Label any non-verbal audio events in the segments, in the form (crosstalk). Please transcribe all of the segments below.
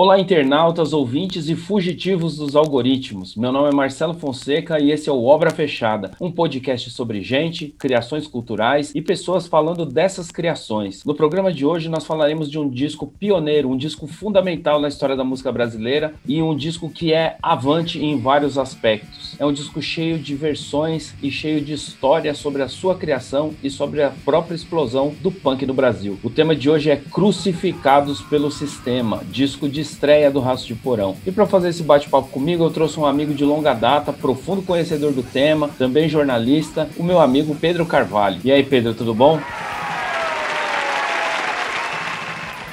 Olá, internautas, ouvintes e fugitivos dos algoritmos. Meu nome é Marcelo Fonseca e esse é o Obra Fechada, um podcast sobre gente, criações culturais e pessoas falando dessas criações. No programa de hoje, nós falaremos de um disco pioneiro, um disco fundamental na história da música brasileira e um disco que é avante em vários aspectos. É um disco cheio de versões e cheio de história sobre a sua criação e sobre a própria explosão do punk no Brasil. O tema de hoje é Crucificados pelo Sistema, disco de estreia do Raço de Porão. E para fazer esse bate-papo comigo, eu trouxe um amigo de longa data, profundo conhecedor do tema, também jornalista, o meu amigo Pedro Carvalho. E aí, Pedro, tudo bom?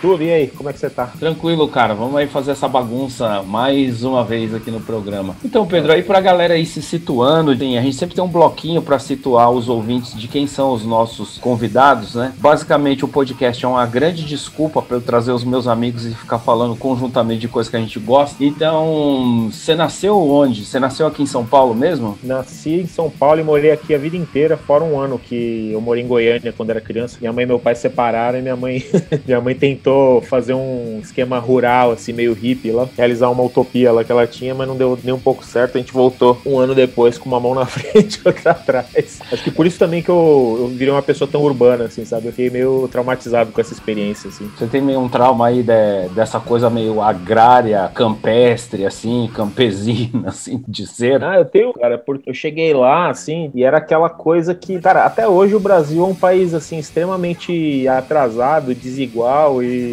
Tudo, e aí, como é que você tá? Tranquilo, cara. Vamos aí fazer essa bagunça mais uma vez aqui no programa. Então, Pedro, aí pra galera aí se situando, a gente sempre tem um bloquinho para situar os ouvintes de quem são os nossos convidados, né? Basicamente, o podcast é uma grande desculpa para eu trazer os meus amigos e ficar falando conjuntamente de coisas que a gente gosta. Então, você nasceu onde? Você nasceu aqui em São Paulo mesmo? Nasci em São Paulo e morei aqui a vida inteira, fora um ano que eu morei em Goiânia quando era criança. Minha mãe e meu pai se separaram e minha mãe, (laughs) minha mãe tentou tentou fazer um esquema rural, assim, meio hippie lá, realizar uma utopia lá que ela tinha, mas não deu nem um pouco certo. A gente voltou um ano depois com uma mão na (laughs) frente e outra atrás. Acho que por isso também que eu, eu virei uma pessoa tão urbana, assim, sabe? Eu fiquei meio traumatizado com essa experiência, assim. Você tem meio um trauma aí de, dessa coisa meio agrária, campestre, assim, campesina, (laughs) assim, de ser? Ah, eu tenho, cara, porque eu cheguei lá, assim, e era aquela coisa que, cara, até hoje o Brasil é um país, assim, extremamente atrasado, desigual e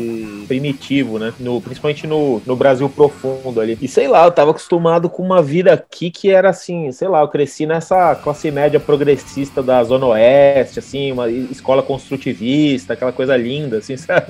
primitivo, né? No, principalmente no, no Brasil profundo ali. E sei lá, eu tava acostumado com uma vida aqui que era assim, sei lá, eu cresci nessa classe média progressista da Zona Oeste, assim, uma escola construtivista, aquela coisa linda, assim, (laughs) sabe?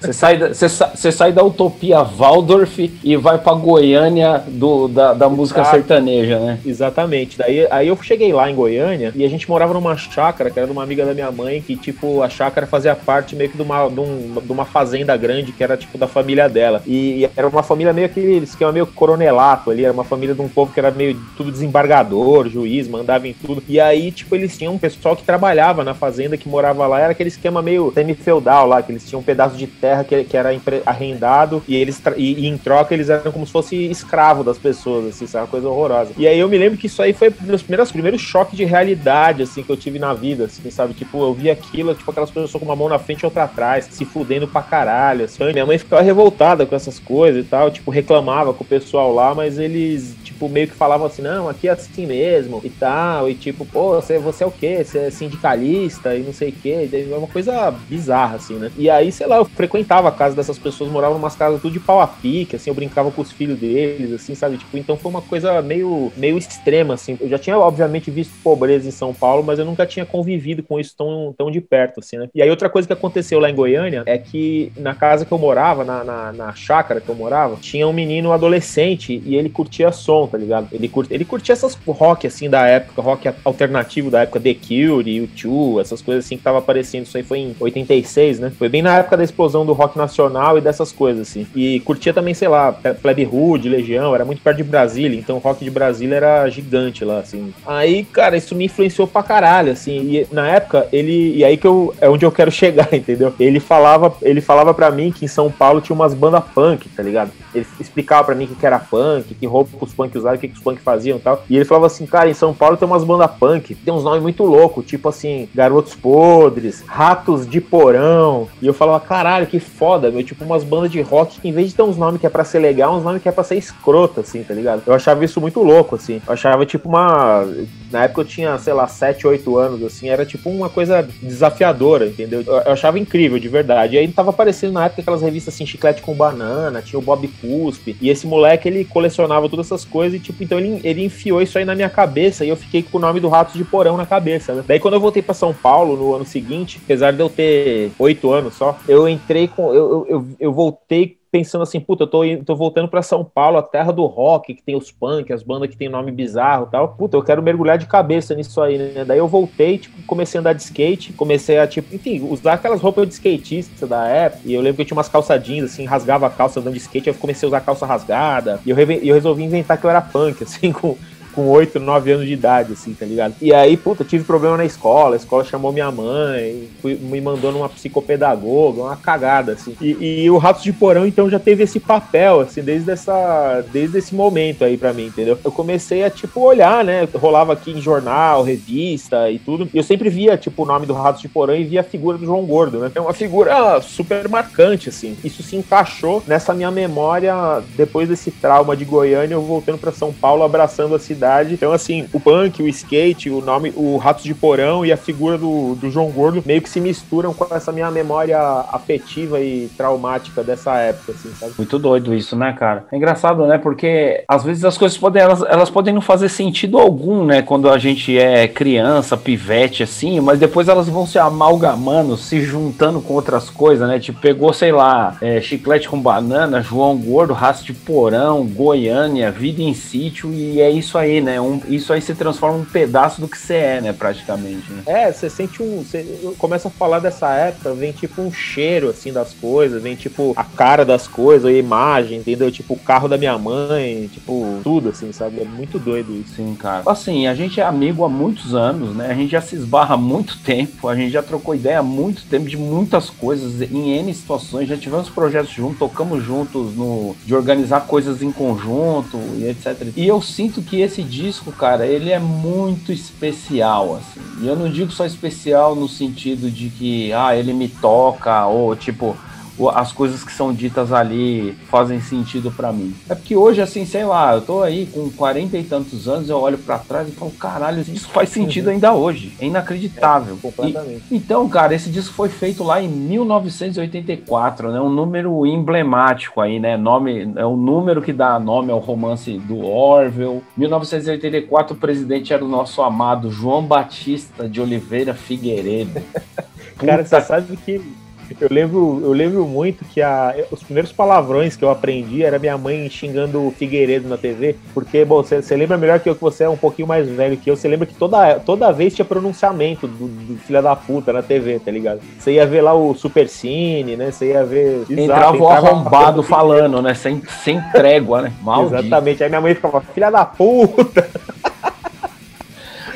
Você sai, da, você, você sai da utopia Waldorf e vai pra Goiânia do, da, da música Exato. sertaneja, né? Exatamente. Daí aí eu cheguei lá em Goiânia e a gente morava numa chácara, que era de uma amiga da minha mãe, que, tipo, a chácara fazia parte meio que de uma, de um, de uma fazenda grande que era tipo da família dela. E, e era uma família meio que esquema meio coronelato ali, era uma família de um povo que era meio tudo desembargador, juiz, mandava em tudo. E aí, tipo, eles tinham um pessoal que trabalhava na fazenda, que morava lá, era aquele esquema meio semi-feudal lá, que eles tinham um pedaço de terra que, que era arrendado e eles e, e, em troca eles eram como se fosse escravo das pessoas, assim, isso é uma coisa horrorosa. E aí eu me lembro que isso aí foi meus primeiros, primeiros choques de realidade, assim, que eu tive na vida, assim, sabe? Tipo, eu vi aquilo, tipo, aquelas pessoas com uma mão na frente e outra atrás, se fudendo pra caralho. Assim. Minha mãe ficava revoltada com essas coisas e tal, tipo, reclamava com o pessoal lá, mas eles, tipo, meio que falavam assim, não, aqui é assim mesmo e tal, e tipo, pô, você, você é o quê? Você é sindicalista e não sei o quê. É uma coisa bizarra, assim, né? E aí, sei lá, eu frequentava a casa dessas pessoas, morava em umas casas tudo de pau a pique, assim, eu brincava com os filhos deles, assim, sabe? Tipo, então foi uma coisa meio, meio extrema, assim. Eu já tinha, obviamente, visto pobreza em São Paulo, mas eu nunca tinha convivido com isso tão, tão de perto, assim, né? E aí outra coisa que aconteceu lá em Goiânia é que na casa que eu morava, na, na, na chácara que eu morava, tinha um menino adolescente e ele curtia som, tá ligado? Ele, curtia, ele curtia essas rock, assim, da época, rock alternativo da época, The Cure, U2, essas coisas assim que tava aparecendo. Isso aí foi em 86, né? Foi bem na época da explosão do rock nacional e dessas coisas, assim. E curtia também, sei lá, Plebe Hood, Legião, era muito perto de Brasília, então o rock de Brasília era gigante lá, assim. Aí, cara, isso me influenciou pra caralho, assim. E na época, ele. E aí que eu. É onde eu quero chegar, (laughs) entendeu? Ele falava ele falava para mim que em São Paulo tinha umas bandas punk, tá ligado? Ele explicava para mim que era punk, que roupa os punk usavam, o que, que os punk faziam e tal. E ele falava assim, cara, em São Paulo tem umas bandas punk, tem uns nomes muito loucos, tipo assim, Garotos Podres, Ratos de Porão. E eu falava, caralho, que foda, meu, tipo umas bandas de rock que em vez de ter uns nomes que é pra ser legal, uns nomes que é pra ser escroto, assim, tá ligado? Eu achava isso muito louco, assim. Eu achava tipo uma. Na época eu tinha, sei lá, 7, 8 anos, assim, era tipo uma coisa desafiadora, entendeu? Eu achava incrível, de verdade. E aí tava aparecendo na época aquelas revistas assim, Chiclete com Banana, tinha o Bob Cuspe, e esse moleque ele colecionava todas essas coisas e tipo, então ele, ele enfiou isso aí na minha cabeça e eu fiquei com o nome do Ratos de Porão na cabeça, né? Daí quando eu voltei para São Paulo no ano seguinte, apesar de eu ter oito anos só, eu entrei com. eu, eu, eu voltei pensando assim, puta, eu tô, tô voltando para São Paulo, a terra do rock, que tem os punk, as bandas que tem nome bizarro tal. Puta, eu quero mergulhar de cabeça nisso aí, né? Daí eu voltei, tipo, comecei a andar de skate, comecei a, tipo, enfim, usar aquelas roupas de skatista da época. E eu lembro que eu tinha umas calçadinhas, assim, rasgava a calça andando de skate, eu comecei a usar calça rasgada. E eu, eu resolvi inventar que eu era punk, (laughs) assim, com com 8, 9 anos de idade, assim, tá ligado? E aí, puta, tive problema na escola, a escola chamou minha mãe, fui, me mandou numa psicopedagoga, uma cagada, assim. E, e o Ratos de Porão, então, já teve esse papel, assim, desde, essa, desde esse momento aí pra mim, entendeu? Eu comecei a, tipo, olhar, né? Rolava aqui em jornal, revista e tudo. E eu sempre via, tipo, o nome do Ratos de Porão e via a figura do João Gordo, né? É uma figura super marcante, assim. Isso se encaixou nessa minha memória depois desse trauma de Goiânia, eu voltando para São Paulo, abraçando a cidade cidade. Então, assim, o punk, o skate, o nome, o Ratos de Porão e a figura do, do João Gordo meio que se misturam com essa minha memória afetiva e traumática dessa época, assim, sabe? Muito doido isso, né, cara? É engraçado, né? Porque às vezes as coisas podem, elas, elas podem não fazer sentido algum, né? Quando a gente é criança, pivete, assim, mas depois elas vão se amalgamando, se juntando com outras coisas, né? Tipo, pegou, sei lá, é, chiclete com banana, João Gordo, Raço de Porão, Goiânia, Vida em Sítio, e é isso aí, né? Um, isso aí se transforma um pedaço do que você é, né? Praticamente. Né? É, você sente um. Você começa a falar dessa época, vem tipo um cheiro assim das coisas, vem tipo a cara das coisas, a imagem, entendeu? Tipo o carro da minha mãe, tipo tudo assim, sabe? É muito doido isso. Sim, cara. Assim, a gente é amigo há muitos anos, né? A gente já se esbarra há muito tempo, a gente já trocou ideia há muito tempo de muitas coisas, em N situações, já tivemos projetos juntos, tocamos juntos no, de organizar coisas em conjunto e etc. E eu sinto que esse disco, cara, ele é muito especial, assim. E eu não digo só especial no sentido de que, ah, ele me toca, ou tipo, as coisas que são ditas ali fazem sentido para mim. É porque hoje, assim, sei lá, eu tô aí com 40 e tantos anos, eu olho para trás e falo, caralho, isso faz sentido uhum. ainda hoje. É inacreditável. É, completamente. E, então, cara, esse disco foi feito lá em 1984, né? Um número emblemático aí, né? Nome, é o número que dá nome ao romance do Orwell. 1984, o presidente era o nosso amado João Batista de Oliveira Figueiredo. (laughs) Cara, você sabe que eu lembro, eu lembro muito que a, os primeiros palavrões que eu aprendi era minha mãe xingando o Figueiredo na TV, porque, bom, você lembra melhor que eu, que você é um pouquinho mais velho que eu, você lembra que toda, toda vez tinha pronunciamento do, do filho da puta na TV, tá ligado? Você ia ver lá o Super Cine, né? Você ia ver. Entrava o arrombado (laughs) falando, né? Sem, sem trégua, né? Maldito. Exatamente. Aí minha mãe ficava, filha da puta!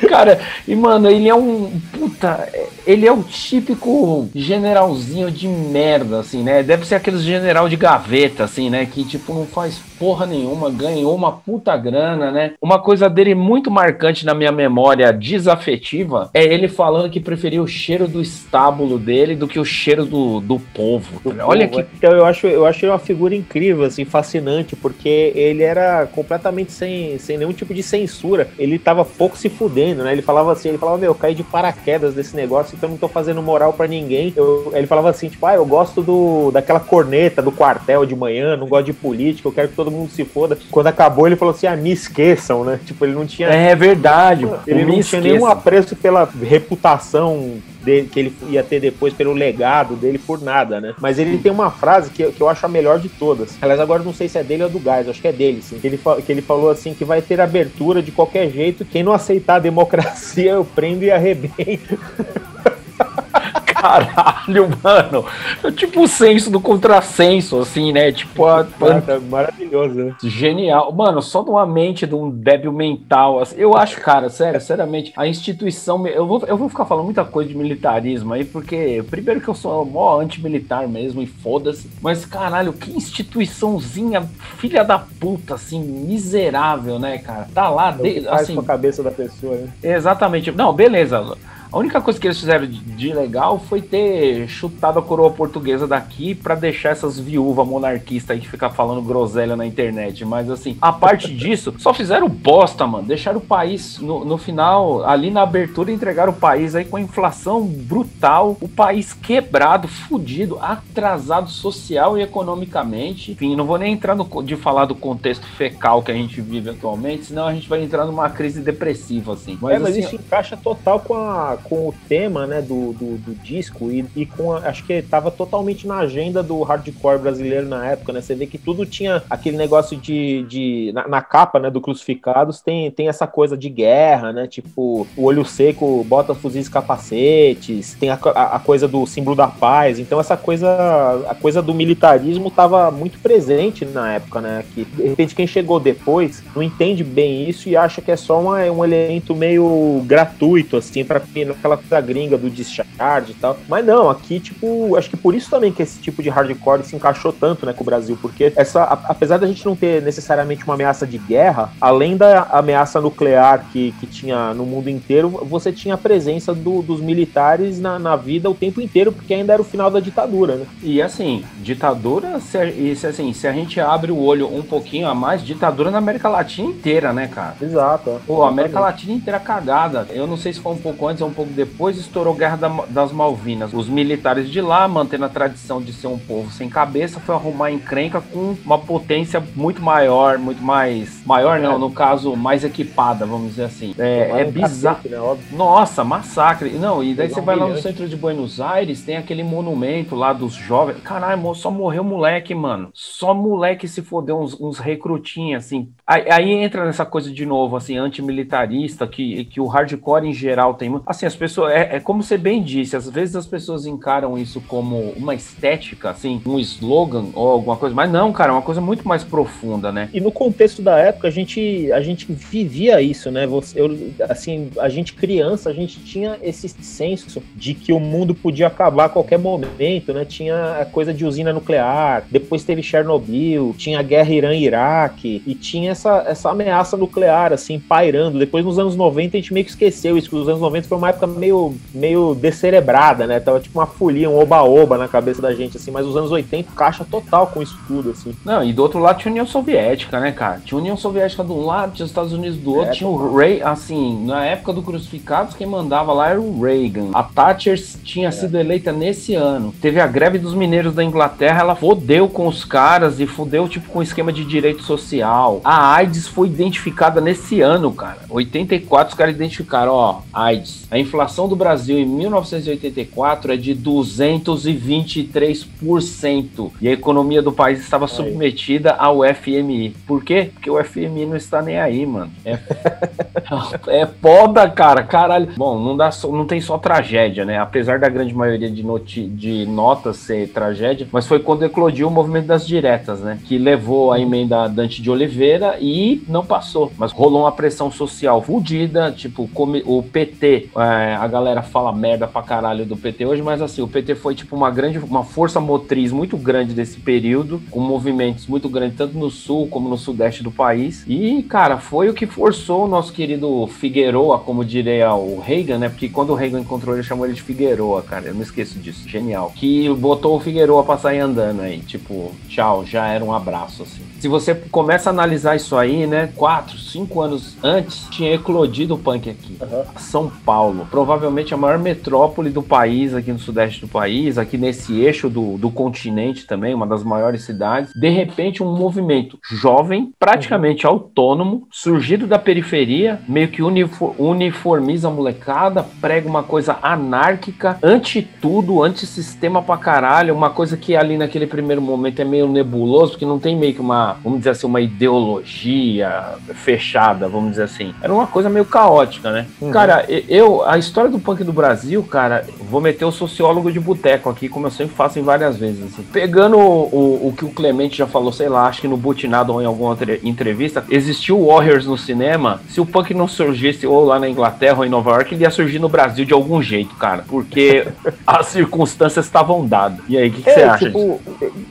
Cara, e mano, ele é um. Puta, ele é o típico generalzinho de merda, assim, né? Deve ser aqueles general de gaveta, assim, né? Que, tipo, não faz porra nenhuma, ganhou uma puta grana, né? Uma coisa dele muito marcante na minha memória desafetiva é ele falando que preferia o cheiro do estábulo dele do que o cheiro do, do povo. Do Olha povo. que. Então, eu acho, eu acho ele uma figura incrível, assim, fascinante, porque ele era completamente sem, sem nenhum tipo de censura. Ele tava pouco se fudendo, né? Ele falava assim, ele falava, meu, eu caí de paraquedas desse negócio, então não tô fazendo moral para ninguém. Eu, ele falava assim, tipo, ah, eu gosto do, daquela corneta do quartel de manhã, não gosto de política, eu quero que todo mundo se foda. Quando acabou, ele falou assim: ah, me esqueçam, né? Tipo, ele não tinha. É verdade. Ele não tinha nenhum apreço pela reputação dele, que ele ia ter depois, pelo legado dele, por nada, né? Mas ele tem uma frase que, que eu acho a melhor de todas. Aliás, agora não sei se é dele ou do Gás, acho que é dele, sim. Que ele, que ele falou assim: que vai ter abertura de qualquer jeito. Quem não aceitar a democracia, eu prendo e arrebento. (laughs) Caralho, mano. É tipo o senso do contrassenso, assim, né? Tipo, a... maravilhoso. Né? Genial. Mano, só numa mente de um débil mental. Assim, eu acho, cara, sério, seriamente, a instituição. Eu vou, eu vou ficar falando muita coisa de militarismo aí, porque, primeiro, que eu sou mó anti-militar mesmo, e foda-se. Mas, caralho, que instituiçãozinha, filha da puta, assim, miserável, né, cara? Tá lá, de, assim. com a cabeça da pessoa, né? Exatamente. Não, beleza. A única coisa que eles fizeram de legal foi ter chutado a coroa portuguesa daqui para deixar essas viúvas monarquistas aí que ficam falando groselha na internet. Mas assim, a parte (laughs) disso, só fizeram bosta, mano. Deixaram o país no, no final, ali na abertura, entregaram o país aí com a inflação brutal, o país quebrado, fudido, atrasado social e economicamente. Enfim, não vou nem entrar no, de falar do contexto fecal que a gente vive atualmente, senão a gente vai entrar numa crise depressiva, assim. Mas, é, mas assim, isso encaixa total com a com o tema, né, do, do, do disco e, e com, a, acho que tava totalmente na agenda do hardcore brasileiro na época, né, você vê que tudo tinha aquele negócio de, de na, na capa, né, do Crucificados tem, tem essa coisa de guerra, né, tipo, o olho seco bota fuzis capacetes, tem a, a, a coisa do símbolo da paz, então essa coisa, a coisa do militarismo tava muito presente na época, né, que de repente quem chegou depois não entende bem isso e acha que é só uma, um elemento meio gratuito, assim, pra aquela coisa gringa do discharge e tal. Mas não, aqui, tipo, acho que por isso também que esse tipo de hardcore se encaixou tanto, né, com o Brasil, porque essa, apesar da gente não ter necessariamente uma ameaça de guerra, além da ameaça nuclear que, que tinha no mundo inteiro, você tinha a presença do, dos militares na, na vida o tempo inteiro, porque ainda era o final da ditadura, né? E assim, ditadura, se, se, assim, se a gente abre o olho um pouquinho a mais, ditadura na América Latina inteira, né, cara? Exato. Pô, a América Latina inteira cagada. Eu não sei se foi um pouco antes ou um pouco depois, estourou Guerra da, das Malvinas. Os militares de lá, mantendo a tradição de ser um povo sem cabeça, foi arrumar encrenca com uma potência muito maior, muito mais. Maior não, no caso, mais equipada, vamos dizer assim. É, é bizarro. Né, Nossa, massacre. Não, e daí você vai lá no centro de Buenos Aires, tem aquele monumento lá dos jovens. Caralho, só morreu moleque, mano. Só moleque se fodeu, uns, uns recrutinhos, assim. Aí, aí, entra nessa coisa de novo, assim, antimilitarista, que, que o hardcore em geral tem. Assim, as pessoas. É, é como você bem disse, às vezes as pessoas encaram isso como uma estética, assim, um slogan ou alguma coisa, mas não, cara, é uma coisa muito mais profunda, né? E no contexto da época, a gente, a gente vivia isso, né? Você, eu, assim, a gente criança, a gente tinha esse senso de que o mundo podia acabar a qualquer momento, né? Tinha a coisa de usina nuclear, depois teve Chernobyl, tinha a guerra Irã-Iraque, e tinha essa, essa ameaça nuclear, assim, pairando. Depois, nos anos 90, a gente meio que esqueceu isso, que os anos 90 foi uma época meio, meio descerebrada, né? Tava tipo uma folia, um oba-oba na cabeça da gente, assim, mas os anos 80, caixa total com isso tudo, assim. Não, e do outro lado tinha União Soviética, né, cara? Tinha União Soviética de um lado, tinha os Estados Unidos do outro, é, tinha o Ray, assim, na época do Crucificados, quem mandava lá era o Reagan. A Thatcher tinha é. sido eleita nesse ano. Teve a greve dos mineiros da Inglaterra, ela fodeu com os caras e fodeu, tipo, com o esquema de direito social. A AIDS foi identificada nesse ano, cara. 84, os caras identificaram, ó, AIDS. A inflação do Brasil em 1984 é de 223%. E a economia do país estava aí. submetida ao FMI. Por quê? Porque o FMI não está nem aí, mano. É, (laughs) é foda, cara. Caralho. Bom, não, dá só, não tem só tragédia, né? Apesar da grande maioria de, noti de notas ser tragédia, mas foi quando eclodiu o movimento das diretas, né? Que levou a emenda Dante de Oliveira e não passou. Mas rolou uma pressão social fodida, tipo, o PT, é, a galera fala merda pra caralho do PT hoje, mas assim, o PT foi tipo uma grande, uma força motriz muito grande desse período, com movimentos muito grandes, tanto no sul como no sudeste do país. E, cara, foi o que forçou o nosso querido Figueroa, como diria o Reagan, né? Porque quando o Reagan encontrou ele, chamou ele de Figueroa, cara. Eu não esqueço disso. Genial. Que botou o Figueroa pra sair andando aí. Tipo, tchau, já era um abraço, assim. Se você começa a analisar isso aí, né? Quatro, cinco anos antes, tinha eclodido o punk aqui. Uhum. São Paulo. Provavelmente a maior metrópole do país, aqui no sudeste do país, aqui nesse eixo do, do continente também, uma das maiores cidades. De repente, um movimento jovem, praticamente uhum. autônomo, surgido da periferia, meio que uniformiza a molecada, prega uma coisa anárquica, anti tudo, anti-sistema pra caralho, uma coisa que ali naquele primeiro momento é meio nebuloso, porque não tem meio que uma, vamos dizer assim, uma ideologia fechada, vamos dizer assim. Era uma coisa meio caótica, né? Uhum. Cara, eu, a história do punk do Brasil, cara, vou meter o sociólogo de boteco aqui, como eu sempre faço em várias vezes. Assim. Pegando o, o, o, que o Clemente já falou, sei lá, acho que no Butinado ou em alguma outra entrevista, existiu Warriors no cinema. Se o punk não surgisse ou lá na Inglaterra ou em Nova York, ele ia surgir no Brasil de algum jeito, cara. Porque (laughs) as circunstâncias estavam dadas. E aí, o que, que é, você acha? Tipo,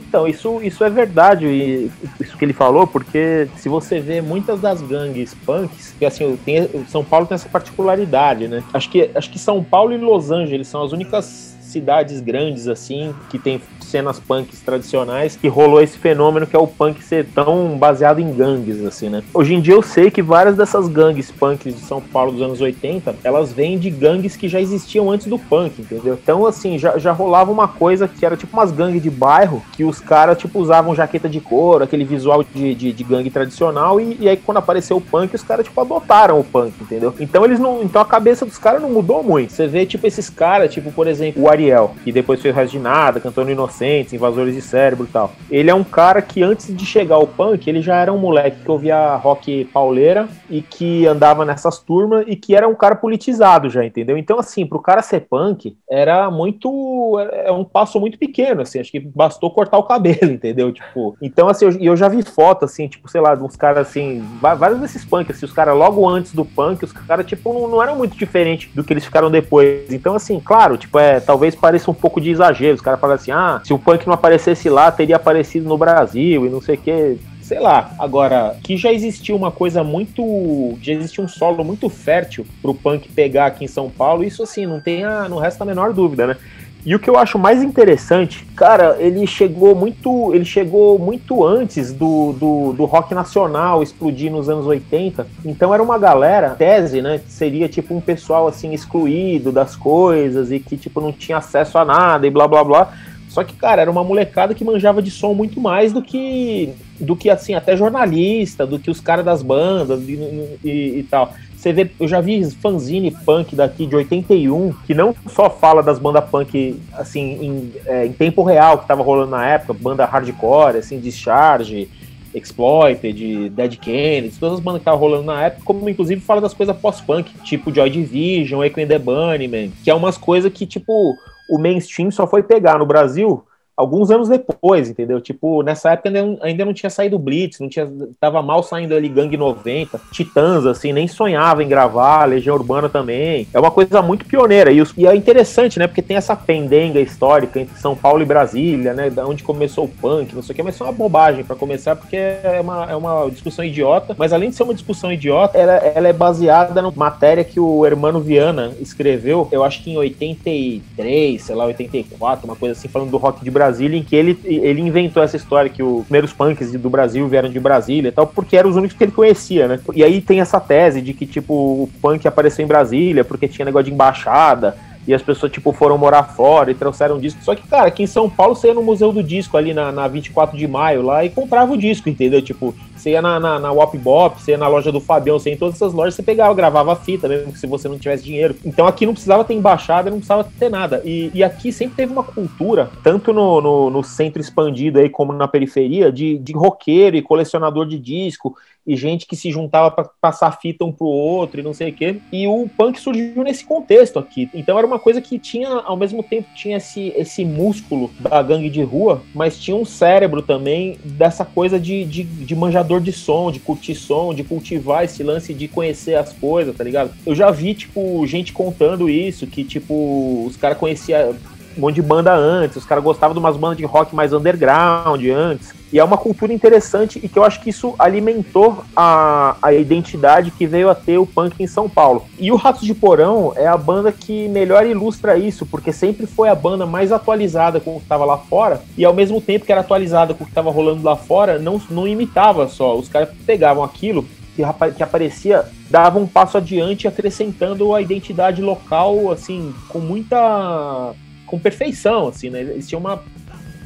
então, isso, isso é verdade, e isso que ele falou, porque se você vê muitas das gangues punks, que assim, tem, São Paulo tem essa particularidade, né? Acho que, acho que São Paulo e Los Angeles são as únicas cidades grandes assim que tem cenas punks tradicionais que rolou esse fenômeno que é o punk ser tão baseado em gangues, assim, né? Hoje em dia eu sei que várias dessas gangues punks de São Paulo dos anos 80, elas vêm de gangues que já existiam antes do punk, entendeu? Então, assim, já, já rolava uma coisa que era tipo umas gangues de bairro, que os caras, tipo, usavam jaqueta de couro, aquele visual de, de, de gangue tradicional, e, e, aí quando apareceu o punk, os caras, tipo, adotaram o punk, entendeu? Então eles não. Então a cabeça dos caras não mudou muito. Você vê, tipo, esses caras, tipo, por exemplo, o Ariel, que depois fez o resto de nada, cantando Invasores de Cérebro e tal. Ele é um cara que antes de chegar ao punk, ele já era um moleque que ouvia rock pauleira e que andava nessas turmas e que era um cara politizado já, entendeu? Então, assim, pro cara ser punk, era muito. É um passo muito pequeno, assim. Acho que bastou cortar o cabelo, (laughs) entendeu? Tipo, então, assim, eu, eu já vi foto, assim, tipo, sei lá, de uns caras assim, vários desses punks, assim, os caras logo antes do punk, os caras, tipo, não, não eram muito diferentes do que eles ficaram depois. Então, assim, claro, tipo, é, talvez pareça um pouco de exagero. Os caras falam assim, ah, se o punk não aparecesse lá, teria aparecido no Brasil e não sei o que sei lá. Agora, que já existiu uma coisa muito. Já existiu um solo muito fértil pro punk pegar aqui em São Paulo, isso assim, não tem a, não resta a menor dúvida, né? E o que eu acho mais interessante, cara, ele chegou muito, ele chegou muito antes do, do, do, rock nacional explodir nos anos 80. Então era uma galera, tese, né? Seria tipo um pessoal assim excluído das coisas e que tipo não tinha acesso a nada e blá blá blá. Só que, cara, era uma molecada que manjava de som muito mais do que, do que assim, até jornalista, do que os caras das bandas e, e, e tal. Você vê, eu já vi fanzine punk daqui de 81 que não só fala das bandas punk assim em, é, em tempo real que tava rolando na época, banda hardcore, assim, Discharge, Exploited, Dead Kennedy, todas as bandas que estavam rolando na época, como inclusive fala das coisas pós-punk, tipo Joy Division, Echo the Bunnymen, que é umas coisas que, tipo, o mainstream só foi pegar no Brasil alguns anos depois, entendeu? Tipo, nessa época ainda não, ainda não tinha saído Blitz, não tinha, tava mal saindo ali Gang 90, Titãs, assim, nem sonhava em gravar, Legião Urbana também. É uma coisa muito pioneira. E, os, e é interessante, né? Porque tem essa pendenga histórica entre São Paulo e Brasília, né? Da onde começou o punk, não sei o que, mas isso é uma bobagem para começar, porque é uma, é uma discussão idiota. Mas além de ser uma discussão idiota, ela, ela é baseada numa matéria que o Hermano Viana escreveu, eu acho que em 83, sei lá, 84, uma coisa assim, falando do rock de Brasília Brasília, em que ele, ele inventou essa história que os primeiros punks do Brasil vieram de Brasília e tal, porque eram os únicos que ele conhecia, né? E aí tem essa tese de que, tipo, o punk apareceu em Brasília porque tinha negócio de embaixada, e as pessoas, tipo, foram morar fora e trouxeram disco. Só que, cara, aqui em São Paulo você ia no Museu do Disco ali na, na 24 de maio lá e comprava o disco, entendeu? Tipo, você ia na, na, na Wop você ia na loja do Fabião, você ia em todas essas lojas, você pegava, gravava fita, mesmo que se você não tivesse dinheiro. Então aqui não precisava ter embaixada, não precisava ter nada. E, e aqui sempre teve uma cultura, tanto no, no, no centro expandido aí como na periferia, de, de roqueiro e colecionador de disco e gente que se juntava para passar fita um pro outro e não sei o quê. E o punk surgiu nesse contexto aqui. Então era uma coisa que tinha, ao mesmo tempo, tinha esse, esse músculo da gangue de rua, mas tinha um cérebro também dessa coisa de, de, de manjador de som, de curtir som, de cultivar esse lance de conhecer as coisas, tá ligado? Eu já vi, tipo, gente contando isso, que, tipo, os caras conheciam um monte de banda antes, os caras gostavam de umas bandas de rock mais underground antes. E é uma cultura interessante e que eu acho que isso alimentou a, a identidade que veio a ter o punk em São Paulo. E o Ratos de Porão é a banda que melhor ilustra isso, porque sempre foi a banda mais atualizada com o que estava lá fora, e ao mesmo tempo que era atualizada com o que estava rolando lá fora, não, não imitava só. Os caras pegavam aquilo que, que aparecia, dava um passo adiante, acrescentando a identidade local, assim, com muita com perfeição, assim, né? Eles tinham uma,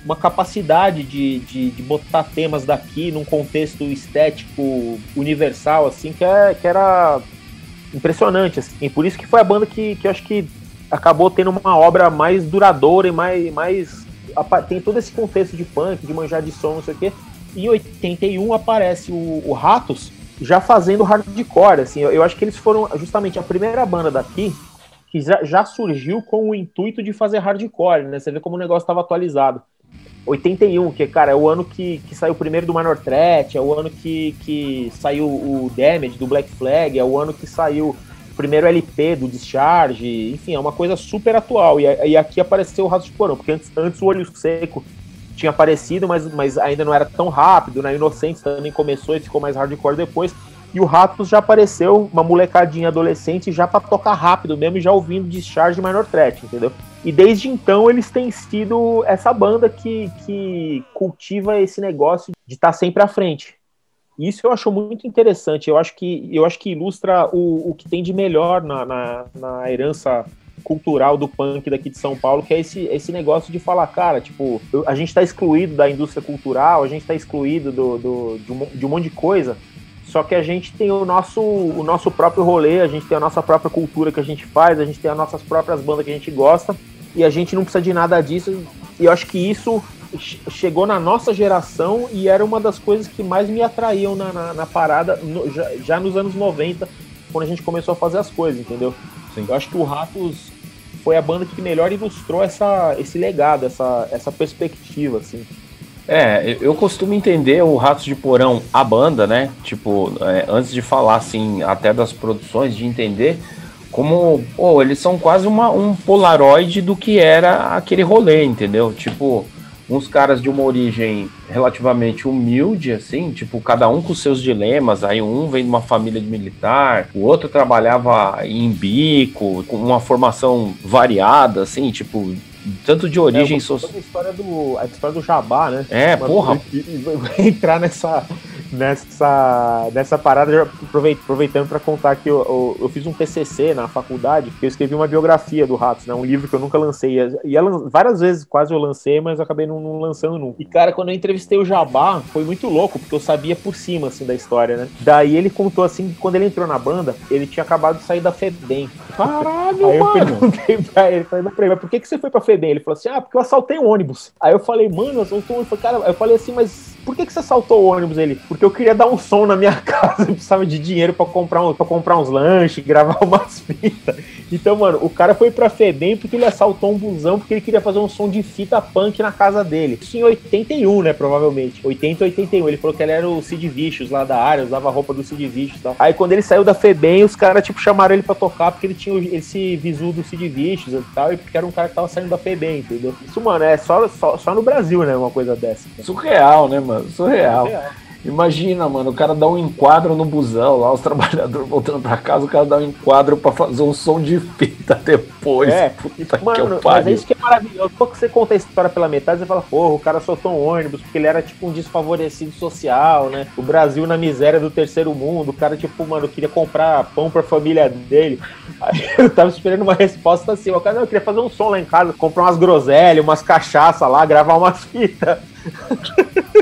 uma capacidade de, de, de, botar temas daqui num contexto estético universal, assim, que, é, que era impressionante, assim. Por isso que foi a banda que, que eu acho que acabou tendo uma obra mais duradoura e mais, mais tem todo esse contexto de punk, de manjar de som, não sei o quê. Em 81 aparece o, o Ratos já fazendo hardcore, assim. Eu, eu acho que eles foram justamente a primeira banda daqui que já, já surgiu com o intuito de fazer hardcore, né? Você vê como o negócio estava atualizado. 81, que, cara, é o ano que, que saiu o primeiro do Minor Threat, é o ano que, que saiu o Damage do Black Flag, é o ano que saiu o primeiro LP do Discharge, enfim, é uma coisa super atual. E, e aqui apareceu o Rato de Porão, porque antes, antes o Olho Seco tinha aparecido, mas, mas ainda não era tão rápido, né? Inocentes também começou e ficou mais hardcore depois. E o Ratos já apareceu, uma molecadinha adolescente, já para tocar rápido mesmo, já ouvindo Discharge Minor Threat, entendeu? E desde então eles têm sido essa banda que, que cultiva esse negócio de estar tá sempre à frente. Isso eu acho muito interessante. Eu acho que, eu acho que ilustra o, o que tem de melhor na, na, na herança cultural do punk daqui de São Paulo, que é esse, esse negócio de falar, cara, tipo, a gente está excluído da indústria cultural, a gente está excluído do, do, de, um, de um monte de coisa, só que a gente tem o nosso, o nosso próprio rolê, a gente tem a nossa própria cultura que a gente faz, a gente tem as nossas próprias bandas que a gente gosta, e a gente não precisa de nada disso, e eu acho que isso chegou na nossa geração e era uma das coisas que mais me atraíam na, na, na parada no, já, já, nos anos 90, quando a gente começou a fazer as coisas, entendeu? Sim. Eu acho que o Ratos foi a banda que melhor ilustrou essa, esse legado, essa, essa perspectiva, assim. É, eu costumo entender o Ratos de Porão, a banda, né? Tipo, é, antes de falar, assim, até das produções, de entender como, pô, eles são quase uma, um polaroid do que era aquele rolê, entendeu? Tipo, uns caras de uma origem relativamente humilde, assim, tipo, cada um com seus dilemas. Aí um vem de uma família de militar, o outro trabalhava em bico, com uma formação variada, assim, tipo, tanto de origem é, social. A história do a história do Jabá, né? É, Mas, porra. (laughs) entrar nessa nessa, nessa parada, aproveitando para contar que eu, eu, eu, fiz um TCC na faculdade, que eu escrevi uma biografia do Ratos, né, um livro que eu nunca lancei. E várias vezes quase eu lancei, mas eu acabei não, não, lançando nunca. E cara, quando eu entrevistei o Jabá, foi muito louco, porque eu sabia por cima, assim, da história, né? Daí ele contou, assim, que quando ele entrou na banda, ele tinha acabado de sair da FEBEM. Caralho, Aí eu mano. perguntei pra ele, falei mas por que, que você foi pra FEBEM? Ele falou assim, ah, porque eu assaltei um ônibus. Aí eu falei, mano, eu assaltei um ônibus. Cara, eu falei assim, mas por que, que você saltou o ônibus ele? Porque eu queria dar um som na minha (laughs) casa, eu precisava de dinheiro para comprar, um, pra comprar uns lanches, gravar (laughs) umas fitas. Então, mano, o cara foi pra Febem porque ele assaltou um busão, porque ele queria fazer um som de fita punk na casa dele. Isso em 81, né, provavelmente. 80, 81. Ele falou que ele era o Sid Vicious lá da área, usava a roupa do Sid Vicious e tal. Aí quando ele saiu da Febem, os caras, tipo, chamaram ele pra tocar porque ele tinha esse visu do Sid Vicious e tal, e porque era um cara que tava saindo da Febem, entendeu? Isso, mano, é só, só, só no Brasil, né, uma coisa dessa. Surreal, né, mano? Surreal. Surreal. Imagina, mano, o cara dá um enquadro no busão lá, os (laughs) trabalhadores voltando pra casa, o cara dá um enquadro pra fazer um som de fita (laughs) depois. É, Puta mano, que mas é isso que é maravilhoso. Quando você conta a história pela metade, você fala, porra, o cara soltou um ônibus porque ele era tipo um desfavorecido social, né? O Brasil na miséria do terceiro mundo, o cara, tipo, mano, queria comprar pão pra família dele. (laughs) Aí eu tava esperando uma resposta assim, o cara, não, eu queria fazer um som lá em casa, comprar umas groselhas, umas cachaça lá, gravar umas fitas.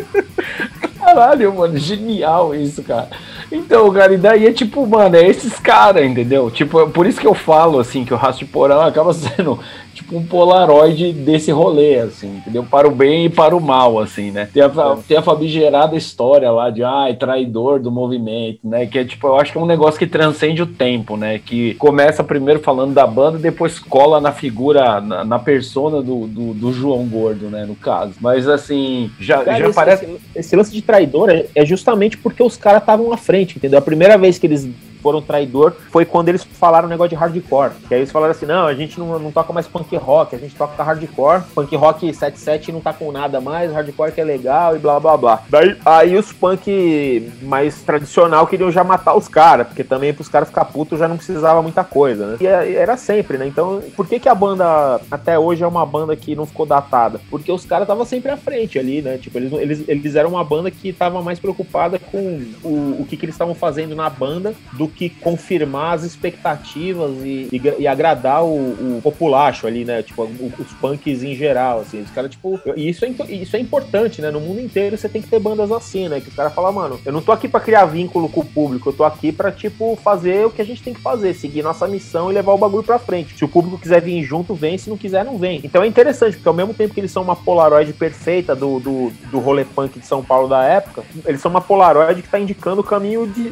(laughs) Caralho, mano, genial isso, cara. Então, cara, e daí é tipo, mano, é esses caras, entendeu? Tipo, é por isso que eu falo, assim, que o Rastro de Porão acaba (laughs) sendo tipo um polaroid desse rolê, assim, entendeu? Para o bem e para o mal, assim, né? Tem a, é. tem a famigerada história lá de, ai, traidor do movimento, né? Que é tipo, eu acho que é um negócio que transcende o tempo, né? Que começa primeiro falando da banda, depois cola na figura, na, na persona do, do, do, João Gordo, né? No caso. Mas assim, já, Cara, já esse, parece. Esse, esse lance de traidor é, é justamente porque os caras estavam à frente, entendeu? A primeira vez que eles foram traidor foi quando eles falaram o negócio de hardcore. Que aí eles falaram assim: não, a gente não, não toca mais punk rock, a gente toca hardcore. Punk rock 77 não tá com nada mais, hardcore que é legal e blá blá blá. Daí aí os punk mais tradicional queriam já matar os caras, porque também pros caras ficar putos já não precisava muita coisa, né? É, e era sempre, né? Então, por que que a banda até hoje é uma banda que não ficou datada? Porque os caras estavam sempre à frente ali, né? Tipo, eles, eles, eles eram uma banda que tava mais preocupada com o, o que, que eles estavam fazendo na banda do que confirmar as expectativas e, e, e agradar o, o, populacho ali, né? Tipo, os punks em geral, assim. Os caras, tipo. E isso é, isso é importante, né? No mundo inteiro você tem que ter bandas assim, né? Que os caras falam, mano, eu não tô aqui pra criar vínculo com o público, eu tô aqui pra, tipo, fazer o que a gente tem que fazer, seguir nossa missão e levar o bagulho pra frente. Se o público quiser vir junto, vem, se não quiser, não vem. Então é interessante, porque ao mesmo tempo que eles são uma Polaroid perfeita do, do, do rolê punk de São Paulo da época, eles são uma Polaroid que tá indicando o caminho de.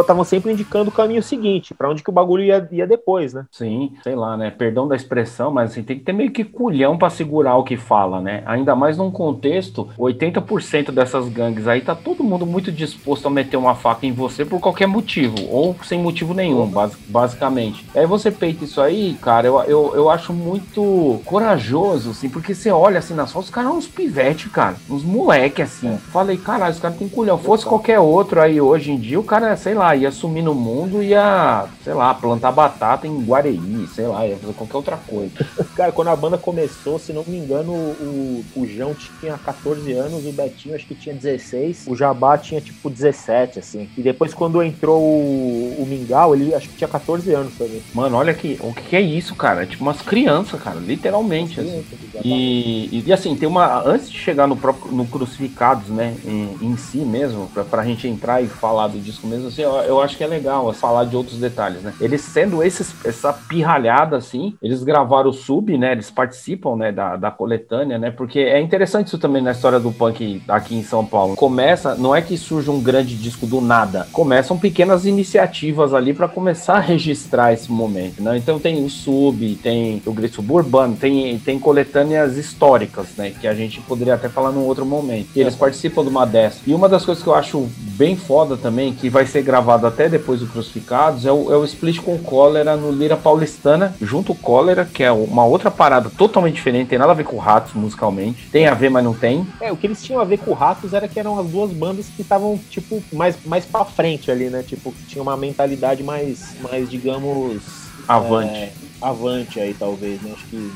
Estavam sempre indicando o caminho seguinte, para onde que o bagulho ia, ia depois, né? Sim, sei lá, né? Perdão da expressão, mas assim, tem que ter meio que culhão para segurar o que fala, né? Ainda mais num contexto, 80% dessas gangues aí tá todo mundo muito disposto a meter uma faca em você por qualquer motivo, ou sem motivo nenhum, basic, basicamente. Aí você peita isso aí, cara, eu, eu, eu acho muito corajoso, assim, porque você olha assim na sua, os caras são uns pivete, cara, uns moleque, assim. Falei, caralho, os caras têm culhão. Fosse qualquer outro aí hoje em dia, o cara, sei lá, ia sumir no mundo ia, sei lá, plantar batata em Guareí, sei lá, ia fazer qualquer outra coisa. (laughs) Cara, quando a banda começou, se não me engano, o, o João tinha 14 anos, o Betinho acho que tinha 16, o Jabá tinha tipo 17, assim. E depois quando entrou o, o Mingau, ele acho que tinha 14 anos também. Mano, olha que, o que é isso, cara? É tipo umas crianças, cara, literalmente. Assim. E, e, assim, tem uma. Antes de chegar no próprio no Crucificados, né, em, em si mesmo, pra, pra gente entrar e falar do disco mesmo, assim, eu, eu acho que é legal assim, falar de outros detalhes, né? Eles sendo esses, essa pirralhada, assim, eles gravaram o sub, né? Eles participam, né, da, da coletânea, né? Porque é interessante isso também na história do punk aqui em São Paulo. Começa, não é que surge um grande disco do nada, começam pequenas iniciativas ali para começar a registrar esse momento, né? Então tem o sub, tem o grito suburbano, tem, tem coletâneas históricas, né? Que a gente poderia até falar num outro momento. E eles participam de uma dessas. E uma das coisas que eu acho bem foda também, que vai ser gravado até depois do Crucificados, é o, é o split com Cólera no Lira Paulistana, junto o Cólera, que é uma outra parada totalmente diferente, tem nada a ver com Ratos musicalmente. Tem a ver, mas não tem. É, o que eles tinham a ver com Ratos era que eram as duas bandas que estavam, tipo, mais, mais pra frente ali, né? Tipo, que tinha uma mentalidade mais, mais digamos. Avante. É, avante aí, talvez, né? Acho que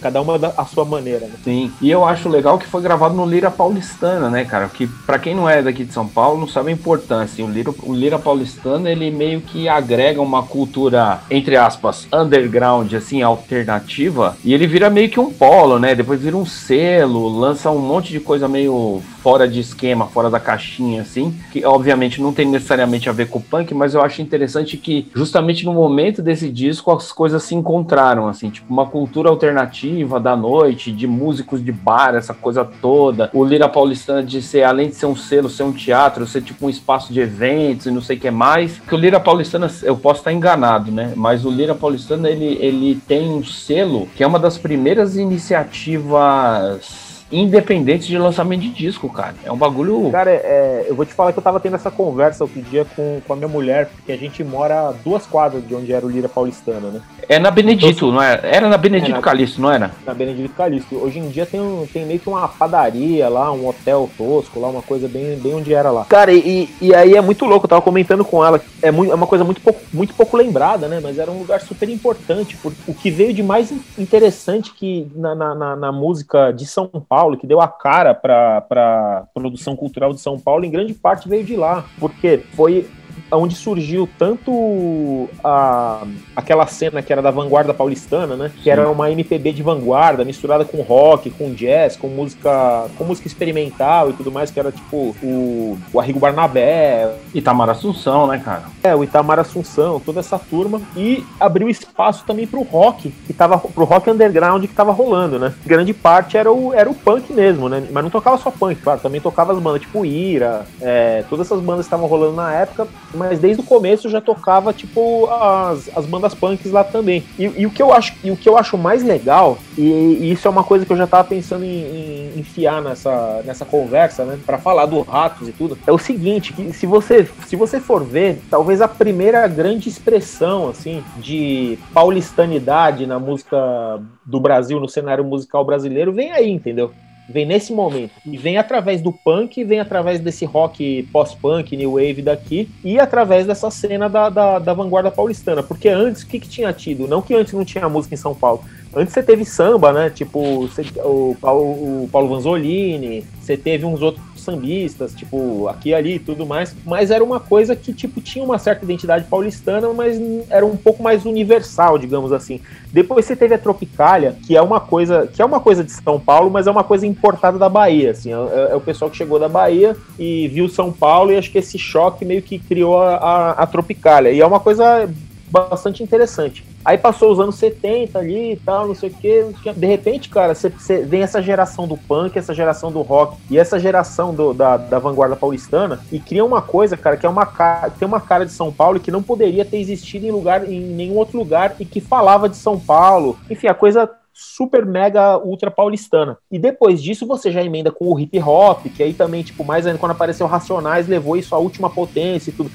cada uma a sua maneira, né? Sim. E eu acho legal que foi gravado no Lira Paulistana, né, cara? Que para quem não é daqui de São Paulo, não sabe a importância. O Lira, o Lira Paulistana, ele meio que agrega uma cultura, entre aspas, underground, assim, alternativa, e ele vira meio que um polo, né? Depois vira um selo, lança um monte de coisa meio fora de esquema, fora da caixinha, assim, que obviamente não tem necessariamente a ver com o punk, mas eu acho interessante que justamente no momento desse disco as coisas se encontraram, assim, tipo uma cultura alternativa da noite, de músicos de bar, essa coisa toda. O Lira Paulistana de ser, além de ser um selo, ser um teatro, ser tipo um espaço de eventos e não sei o que mais. Que o Lira Paulistana, eu posso estar enganado, né? Mas o Lira Paulistana, ele, ele tem um selo que é uma das primeiras iniciativas independente de lançamento de disco, cara. É um bagulho. Cara, é, eu vou te falar que eu tava tendo essa conversa outro dia com, com a minha mulher, porque a gente mora a duas quadras de onde era o Lira Paulistana, né? É na Benedito, então, não é? Era na Benedito é na, Calixto, não era? Na Benedito Calixto. Hoje em dia tem, um, tem meio que uma padaria lá, um hotel tosco lá, uma coisa bem, bem onde era lá. Cara, e, e aí é muito louco, eu tava comentando com ela, é, muito, é uma coisa muito pouco, muito pouco lembrada, né? Mas era um lugar super importante, porque o que veio de mais interessante que na, na, na, na música de São Paulo, que deu a cara para a produção cultural de São Paulo, em grande parte veio de lá, porque foi onde surgiu tanto a, aquela cena que era da vanguarda paulistana, né? Que era uma MPB de vanguarda, misturada com rock, com jazz, com música, com música experimental e tudo mais, que era tipo o, o Arrigo Barnabé. Itamar Assunção, né, cara? É, o Itamar Assunção, toda essa turma. E abriu espaço também pro rock, que tava, pro rock underground que tava rolando, né? Grande parte era o, era o punk mesmo, né? Mas não tocava só punk, claro, também tocava as bandas tipo Ira, é, todas essas bandas que estavam rolando na época, mas desde o começo já tocava, tipo, as, as bandas punks lá também. E, e o, que eu acho, e o que eu acho mais legal, e, e isso é uma coisa que eu já tava pensando em, em enfiar nessa, nessa conversa, né, para falar do Ratos e tudo, é o seguinte, que se você, se você for ver, talvez a primeira grande expressão, assim, de paulistanidade na música do Brasil, no cenário musical brasileiro, vem aí, entendeu? Vem nesse momento. E vem através do punk, vem através desse rock pós-punk, new wave daqui, e através dessa cena da, da, da vanguarda paulistana. Porque antes, o que, que tinha tido? Não que antes não tinha música em São Paulo. Antes você teve samba, né? Tipo, o Paulo, o Paulo Vanzolini, você teve uns outros sambistas, tipo, aqui e ali e tudo mais, mas era uma coisa que, tipo, tinha uma certa identidade paulistana, mas era um pouco mais universal, digamos assim. Depois você teve a Tropicália, que é uma coisa, que é uma coisa de São Paulo, mas é uma coisa importada da Bahia, assim, é, é o pessoal que chegou da Bahia e viu São Paulo e acho que esse choque meio que criou a, a, a Tropicália, e é uma coisa bastante interessante. Aí passou os anos 70 ali e tal, não sei o que. De repente, cara, você, vem essa geração do punk, essa geração do rock e essa geração do, da, da vanguarda paulistana e cria uma coisa, cara, que é uma tem uma cara de São Paulo que não poderia ter existido em lugar em nenhum outro lugar e que falava de São Paulo. Enfim, a coisa super mega ultra paulistana. E depois disso você já emenda com o hip hop, que aí também, tipo, mais ainda quando apareceu Racionais, levou isso à última potência e tudo.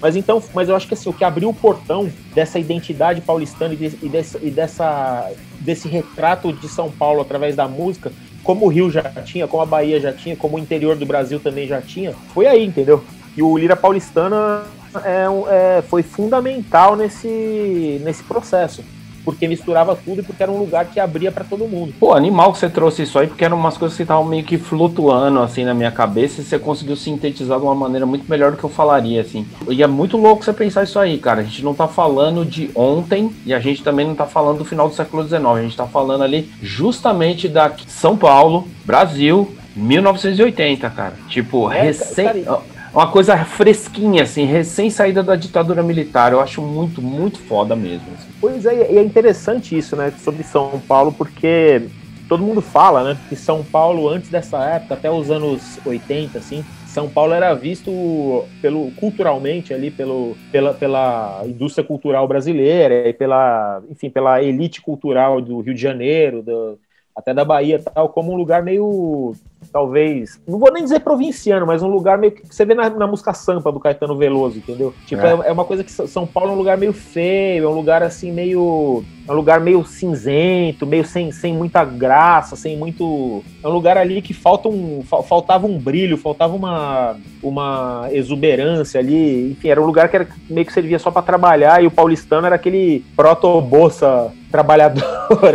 Mas então, mas eu acho que assim, o que abriu o portão dessa identidade paulistana e, de, e, dessa, e dessa, desse retrato de São Paulo através da música, como o Rio já tinha, como a Bahia já tinha, como o interior do Brasil também já tinha, foi aí, entendeu? E o Lira Paulistana é, é, foi fundamental nesse, nesse processo porque misturava tudo e porque era um lugar que abria para todo mundo. Pô, animal que você trouxe isso aí, porque eram umas coisas que estavam meio que flutuando assim na minha cabeça e você conseguiu sintetizar de uma maneira muito melhor do que eu falaria, assim. E é muito louco você pensar isso aí, cara. A gente não tá falando de ontem e a gente também não tá falando do final do século XIX. A gente tá falando ali justamente da São Paulo, Brasil, 1980, cara. Tipo, é, recém. Cara, uma coisa fresquinha, assim, recém saída da ditadura militar. Eu acho muito, muito foda mesmo. Assim. Pois é, e é interessante isso, né, sobre São Paulo, porque todo mundo fala, né, que São Paulo, antes dessa época, até os anos 80, assim, São Paulo era visto pelo culturalmente ali pelo, pela, pela indústria cultural brasileira e pela, enfim, pela elite cultural do Rio de Janeiro, do, até da Bahia tal, como um lugar meio talvez, não vou nem dizer provinciano, mas um lugar meio que você vê na, na música Sampa do Caetano Veloso, entendeu? Tipo, é. é. é uma coisa que São Paulo é um lugar meio feio, é um lugar assim meio é um lugar meio cinzento, meio sem, sem muita graça, sem muito. É um lugar ali que falta um, faltava um brilho, faltava uma, uma exuberância ali. Enfim, era um lugar que era, meio que servia só para trabalhar e o paulistano era aquele proto-bolsa trabalhador,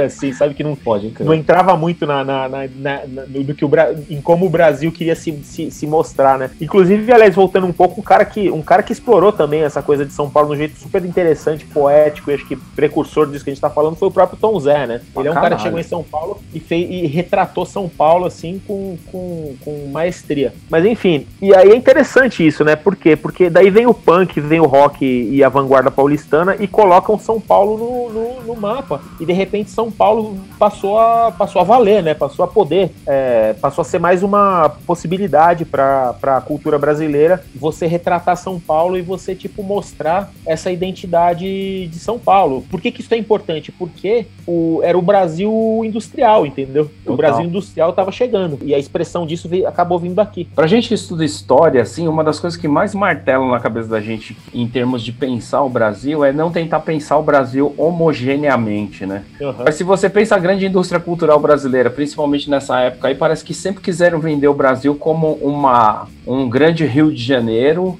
assim, sabe? Que não pode, não entrava muito na, na, na, na no, que o, em como o Brasil queria se, se, se, mostrar, né? Inclusive, aliás, voltando um pouco, um cara, que, um cara que explorou também essa coisa de São Paulo de um jeito super interessante, poético, e acho que precursor disso que a gente tá falando foi o próprio Tom Zé, né? Ele é um cara que chegou em São Paulo e, fez, e retratou São Paulo, assim, com, com, com maestria. Mas enfim, e aí é interessante isso, né? Por quê? Porque daí vem o punk, vem o rock e a vanguarda paulistana e colocam São Paulo no, no, no mapa. E de repente São Paulo passou a, passou a valer, né? Passou a poder, é, passou a ser mais uma possibilidade para a cultura brasileira você retratar São Paulo e você, tipo, mostrar essa identidade de São Paulo. Por que, que isso é importante? Porque o, era o Brasil industrial, entendeu? Total. O Brasil industrial estava chegando. E a expressão disso veio, acabou vindo daqui. Pra gente que estuda história, assim, uma das coisas que mais martelam na cabeça da gente em termos de pensar o Brasil é não tentar pensar o Brasil homogeneamente, né? Uhum. Mas se você pensa a grande indústria cultural brasileira, principalmente nessa época aí, parece que sempre quiseram vender o Brasil como uma, um grande Rio de Janeiro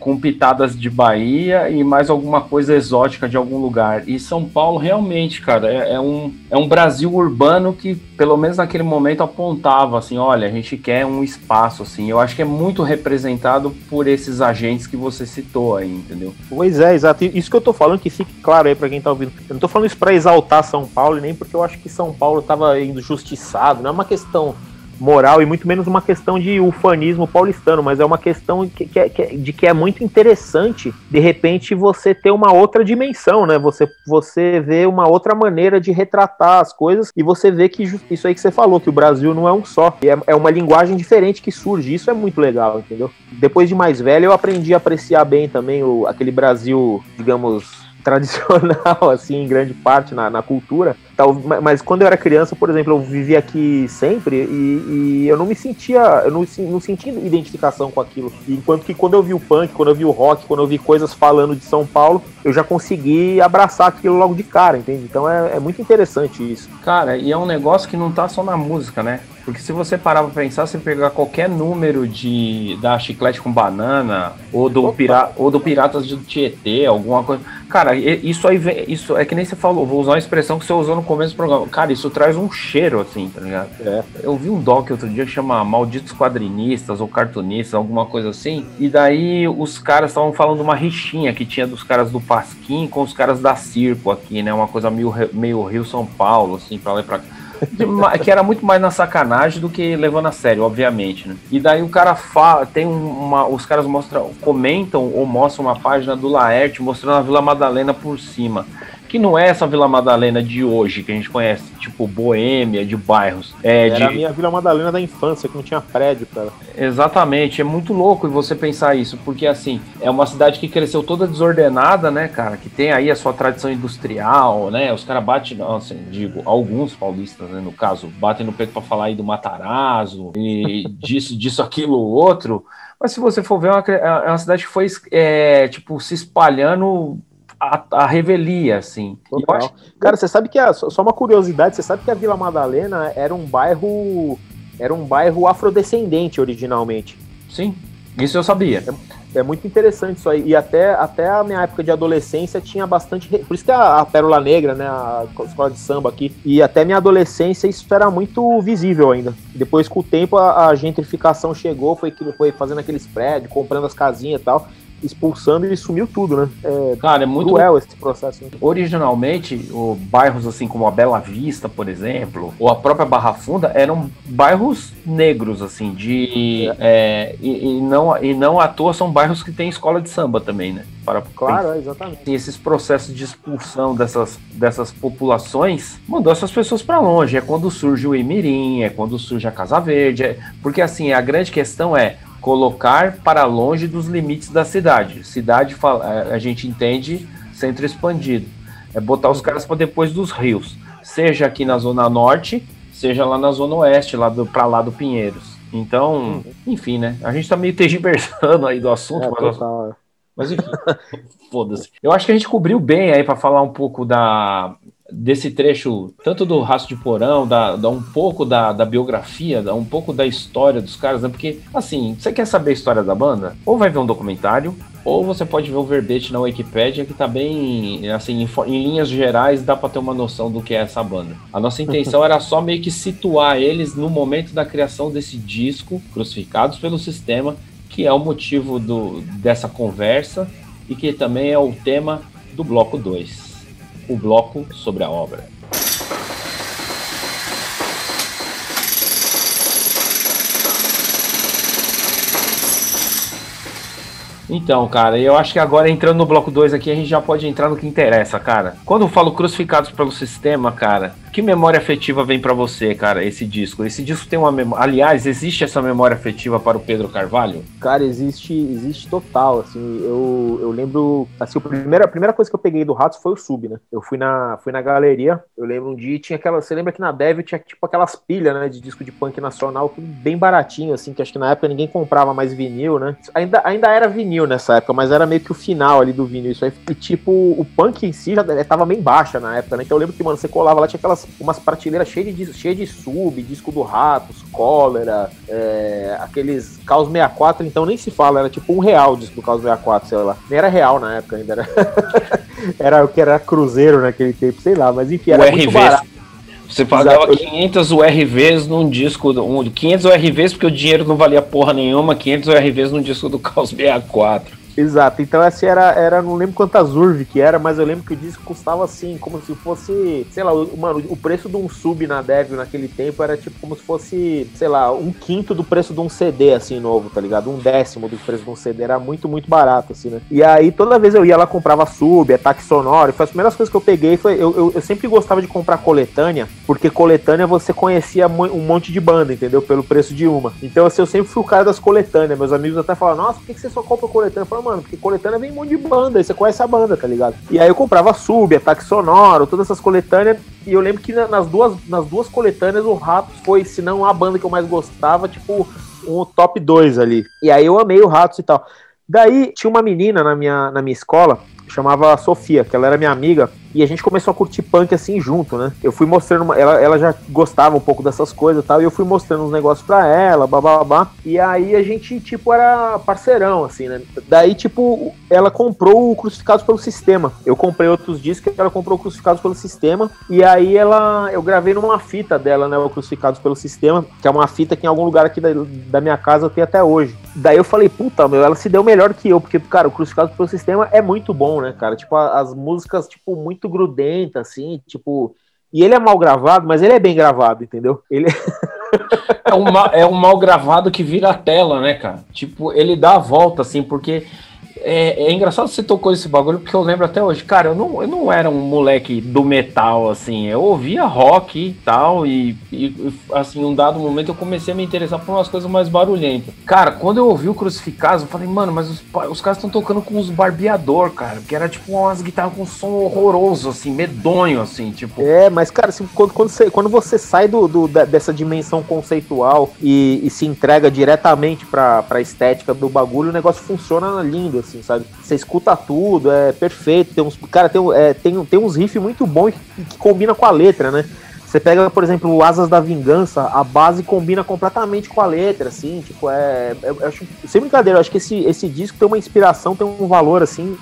com pitadas de Bahia e mais alguma coisa exótica de algum lugar. E São Paulo realmente, cara, é, é, um, é um Brasil urbano que, pelo menos naquele momento, apontava assim, olha, a gente quer um espaço, assim. Eu acho que é muito representado por esses agentes que você citou aí, entendeu? Pois é, exato. Isso que eu tô falando, que fique claro aí para quem tá ouvindo. Eu não tô falando isso para exaltar São Paulo, nem porque eu acho que São Paulo tava indo justiçado, não é uma questão moral e muito menos uma questão de ufanismo paulistano, mas é uma questão que, que, que, de que é muito interessante, de repente, você ter uma outra dimensão, né? Você, você vê uma outra maneira de retratar as coisas e você vê que isso aí que você falou, que o Brasil não é um só, é, é uma linguagem diferente que surge, isso é muito legal, entendeu? Depois de mais velho, eu aprendi a apreciar bem também o, aquele Brasil, digamos, (laughs) tradicional, assim, em grande parte na, na cultura, Tal, mas quando eu era criança, por exemplo, eu vivia aqui sempre e, e eu não me sentia, eu não, não sentia identificação com aquilo. Enquanto que quando eu vi o punk, quando eu vi o rock, quando eu vi coisas falando de São Paulo, eu já consegui abraçar aquilo logo de cara, entende? Então é, é muito interessante isso. Cara, e é um negócio que não tá só na música, né? Porque se você parar pra pensar, se pegar qualquer número de da Chiclete com Banana, ou do, pira, ou do Piratas do Tietê, alguma coisa. Cara, isso aí isso é que nem você falou, vou usar uma expressão que você usou no começo do programa. Cara, isso traz um cheiro, assim, tá ligado? É. Eu vi um doc outro dia que chama Malditos Quadrinistas ou Cartunistas, alguma coisa assim. E daí os caras estavam falando uma rixinha que tinha dos caras do Pasquim com os caras da Circo aqui, né? Uma coisa meio, meio Rio São Paulo, assim, pra lá e pra cá que era muito mais na sacanagem do que levando a sério, obviamente, né? E daí o cara fala, tem uma, os caras mostram, comentam ou mostram uma página do Laerte mostrando a Vila Madalena por cima que não é essa Vila Madalena de hoje, que a gente conhece, tipo Boêmia, de bairros. É, Era de... a minha Vila Madalena da infância, que não tinha prédio, cara. Exatamente, é muito louco você pensar isso, porque assim, é uma cidade que cresceu toda desordenada, né, cara, que tem aí a sua tradição industrial, né, os caras batem, assim, digo, alguns paulistas, né, no caso, batem no peito para falar aí do Matarazzo e (laughs) disso, disso, aquilo, outro, mas se você for ver, é uma, é uma cidade que foi, é, tipo, se espalhando a, a revelia, assim. Acho... Cara, você sabe que, a, só uma curiosidade, você sabe que a Vila Madalena era um bairro, era um bairro afrodescendente originalmente. Sim, isso eu sabia. É muito interessante isso aí. E até, até a minha época de adolescência tinha bastante. Por isso que a, a Pérola Negra, né? A escola de samba aqui. E até minha adolescência isso era muito visível ainda. Depois, com o tempo, a, a gentrificação chegou, foi, foi fazendo aqueles prédios, comprando as casinhas e tal expulsando e sumiu tudo, né? É, Cara, é muito cruel esse processo. Né? Originalmente, o bairros assim como a Bela Vista, por exemplo, ou a própria Barra Funda, eram bairros negros, assim, de. É. É, e, e, não, e não à toa são bairros que têm escola de samba também, né? Para, claro, tem, exatamente. E esses processos de expulsão dessas, dessas populações mandou essas pessoas para longe. É quando surge o Emirim, é quando surge a Casa Verde. É, porque assim, a grande questão é colocar para longe dos limites da cidade. Cidade, a gente entende centro expandido. É botar os caras para depois dos rios, seja aqui na zona norte, seja lá na zona oeste, lá do para lá do Pinheiros. Então, enfim, né? A gente tá meio tergiversando aí do assunto, é, mas, total. É. mas enfim, (laughs) foda-se. Eu acho que a gente cobriu bem aí para falar um pouco da desse trecho, tanto do Rastro de Porão, da, da um pouco da, da biografia, da, um pouco da história dos caras, né? Porque, assim, você quer saber a história da banda? Ou vai ver um documentário, ou você pode ver o verbete na Wikipedia, que tá bem, assim, em, em linhas gerais, dá para ter uma noção do que é essa banda. A nossa intenção (laughs) era só meio que situar eles no momento da criação desse disco, Crucificados pelo Sistema, que é o motivo do, dessa conversa e que também é o tema do bloco 2 o bloco sobre a obra. Então, cara, eu acho que agora entrando no bloco 2 aqui, a gente já pode entrar no que interessa, cara. Quando eu falo crucificados pelo sistema, cara, que memória afetiva vem para você, cara, esse disco? Esse disco tem uma memória. Aliás, existe essa memória afetiva para o Pedro Carvalho? Cara, existe, existe total. Assim, eu, eu lembro. Assim, a primeira, a primeira coisa que eu peguei do Ratos foi o sub, né? Eu fui na, fui na galeria, eu lembro um dia tinha aquela. Você lembra que na Dev tinha tipo aquelas pilhas, né? De disco de punk nacional, tudo bem baratinho, assim, que acho que na época ninguém comprava mais vinil, né? Ainda, ainda era vinil nessa época, mas era meio que o final ali do vinil. Isso aí. E tipo, o punk em si já tava bem baixa na época, né? Então eu lembro que, mano, você colava lá, tinha aquelas umas prateleiras cheias de, cheia de sub, disco do Ratos, Cólera, é, aqueles Caos 64, então nem se fala, era tipo um real o disco do Caos 64, sei lá. Nem era real na época ainda, era, (laughs) era o que era cruzeiro naquele tempo, sei lá, mas enfim, era o muito RV. barato. Você pagava Exato. 500 URVs num disco, um, 500 URVs porque o dinheiro não valia porra nenhuma, 500 URVs num disco do Caos 64. Exato, então essa era, era, não lembro quantas URV que era, mas eu lembro que o disco custava assim, como se fosse, sei lá, mano, o preço de um sub na Devil naquele tempo era tipo como se fosse, sei lá, um quinto do preço de um CD assim novo, tá ligado? Um décimo do preço de um CD, era muito, muito barato assim, né? E aí toda vez eu ia lá comprava sub, ataque sonoro, e foi as primeiras coisas que eu peguei foi, eu, eu, eu sempre gostava de comprar coletânea, porque coletânea você conhecia um monte de banda, entendeu? Pelo preço de uma. Então assim, eu sempre fui o cara das coletâneas, meus amigos até falaram, nossa, por que, que você só compra coletânea? Eu falei, mano, porque coletânea vem um monte de banda, aí você conhece a banda, tá ligado? E aí eu comprava sub, ataque sonoro, todas essas coletâneas, e eu lembro que nas duas, nas duas coletâneas o Ratos foi, se não a banda que eu mais gostava, tipo, um top 2 ali. E aí eu amei o Ratos e tal. Daí tinha uma menina na minha, na minha escola, chamava Sofia, que ela era minha amiga, e a gente começou a curtir punk assim junto, né? Eu fui mostrando, uma, ela, ela já gostava um pouco dessas coisas e tal, e eu fui mostrando uns negócios pra ela, babá, e aí a gente, tipo, era parceirão, assim, né? Daí, tipo, ela comprou o Crucificados pelo Sistema. Eu comprei outros discos, ela comprou o Crucificados pelo Sistema, e aí ela, eu gravei numa fita dela, né, o Crucificados pelo Sistema, que é uma fita que em algum lugar aqui da, da minha casa tem até hoje. Daí eu falei, puta, meu, ela se deu melhor que eu, porque, cara, o Crucificados pelo Sistema é muito bom, né, cara? Tipo, as músicas, tipo, muito muito grudenta, assim, tipo. E ele é mal gravado, mas ele é bem gravado, entendeu? Ele. (laughs) é, um mal, é um mal gravado que vira a tela, né, cara? Tipo, ele dá a volta, assim, porque é, é, engraçado você tocou esse bagulho, porque eu lembro até hoje, cara, eu não, eu não era um moleque do metal, assim, eu ouvia rock e tal, e, e assim, um dado momento eu comecei a me interessar por umas coisas mais barulhentas. Cara, quando eu ouvi o Crucificados, eu falei, mano, mas os, os caras estão tocando com os barbeador, cara, que era tipo umas guitarras com som horroroso, assim, medonho, assim, tipo. É, mas, cara, assim, quando, quando, você, quando você sai do, do dessa dimensão conceitual e, e, se entrega diretamente pra, pra estética do bagulho, o negócio funciona lindo, assim assim, sabe? Você escuta tudo, é perfeito. Tem uns, cara, tem, é, tem, tem uns riffs muito bons que, que combina com a letra, né? Você pega, por exemplo, Asas da Vingança, a base combina completamente com a letra, assim, tipo, é. Eu, eu acho, sem brincadeira, eu acho que esse, esse disco tem uma inspiração, tem um valor, assim,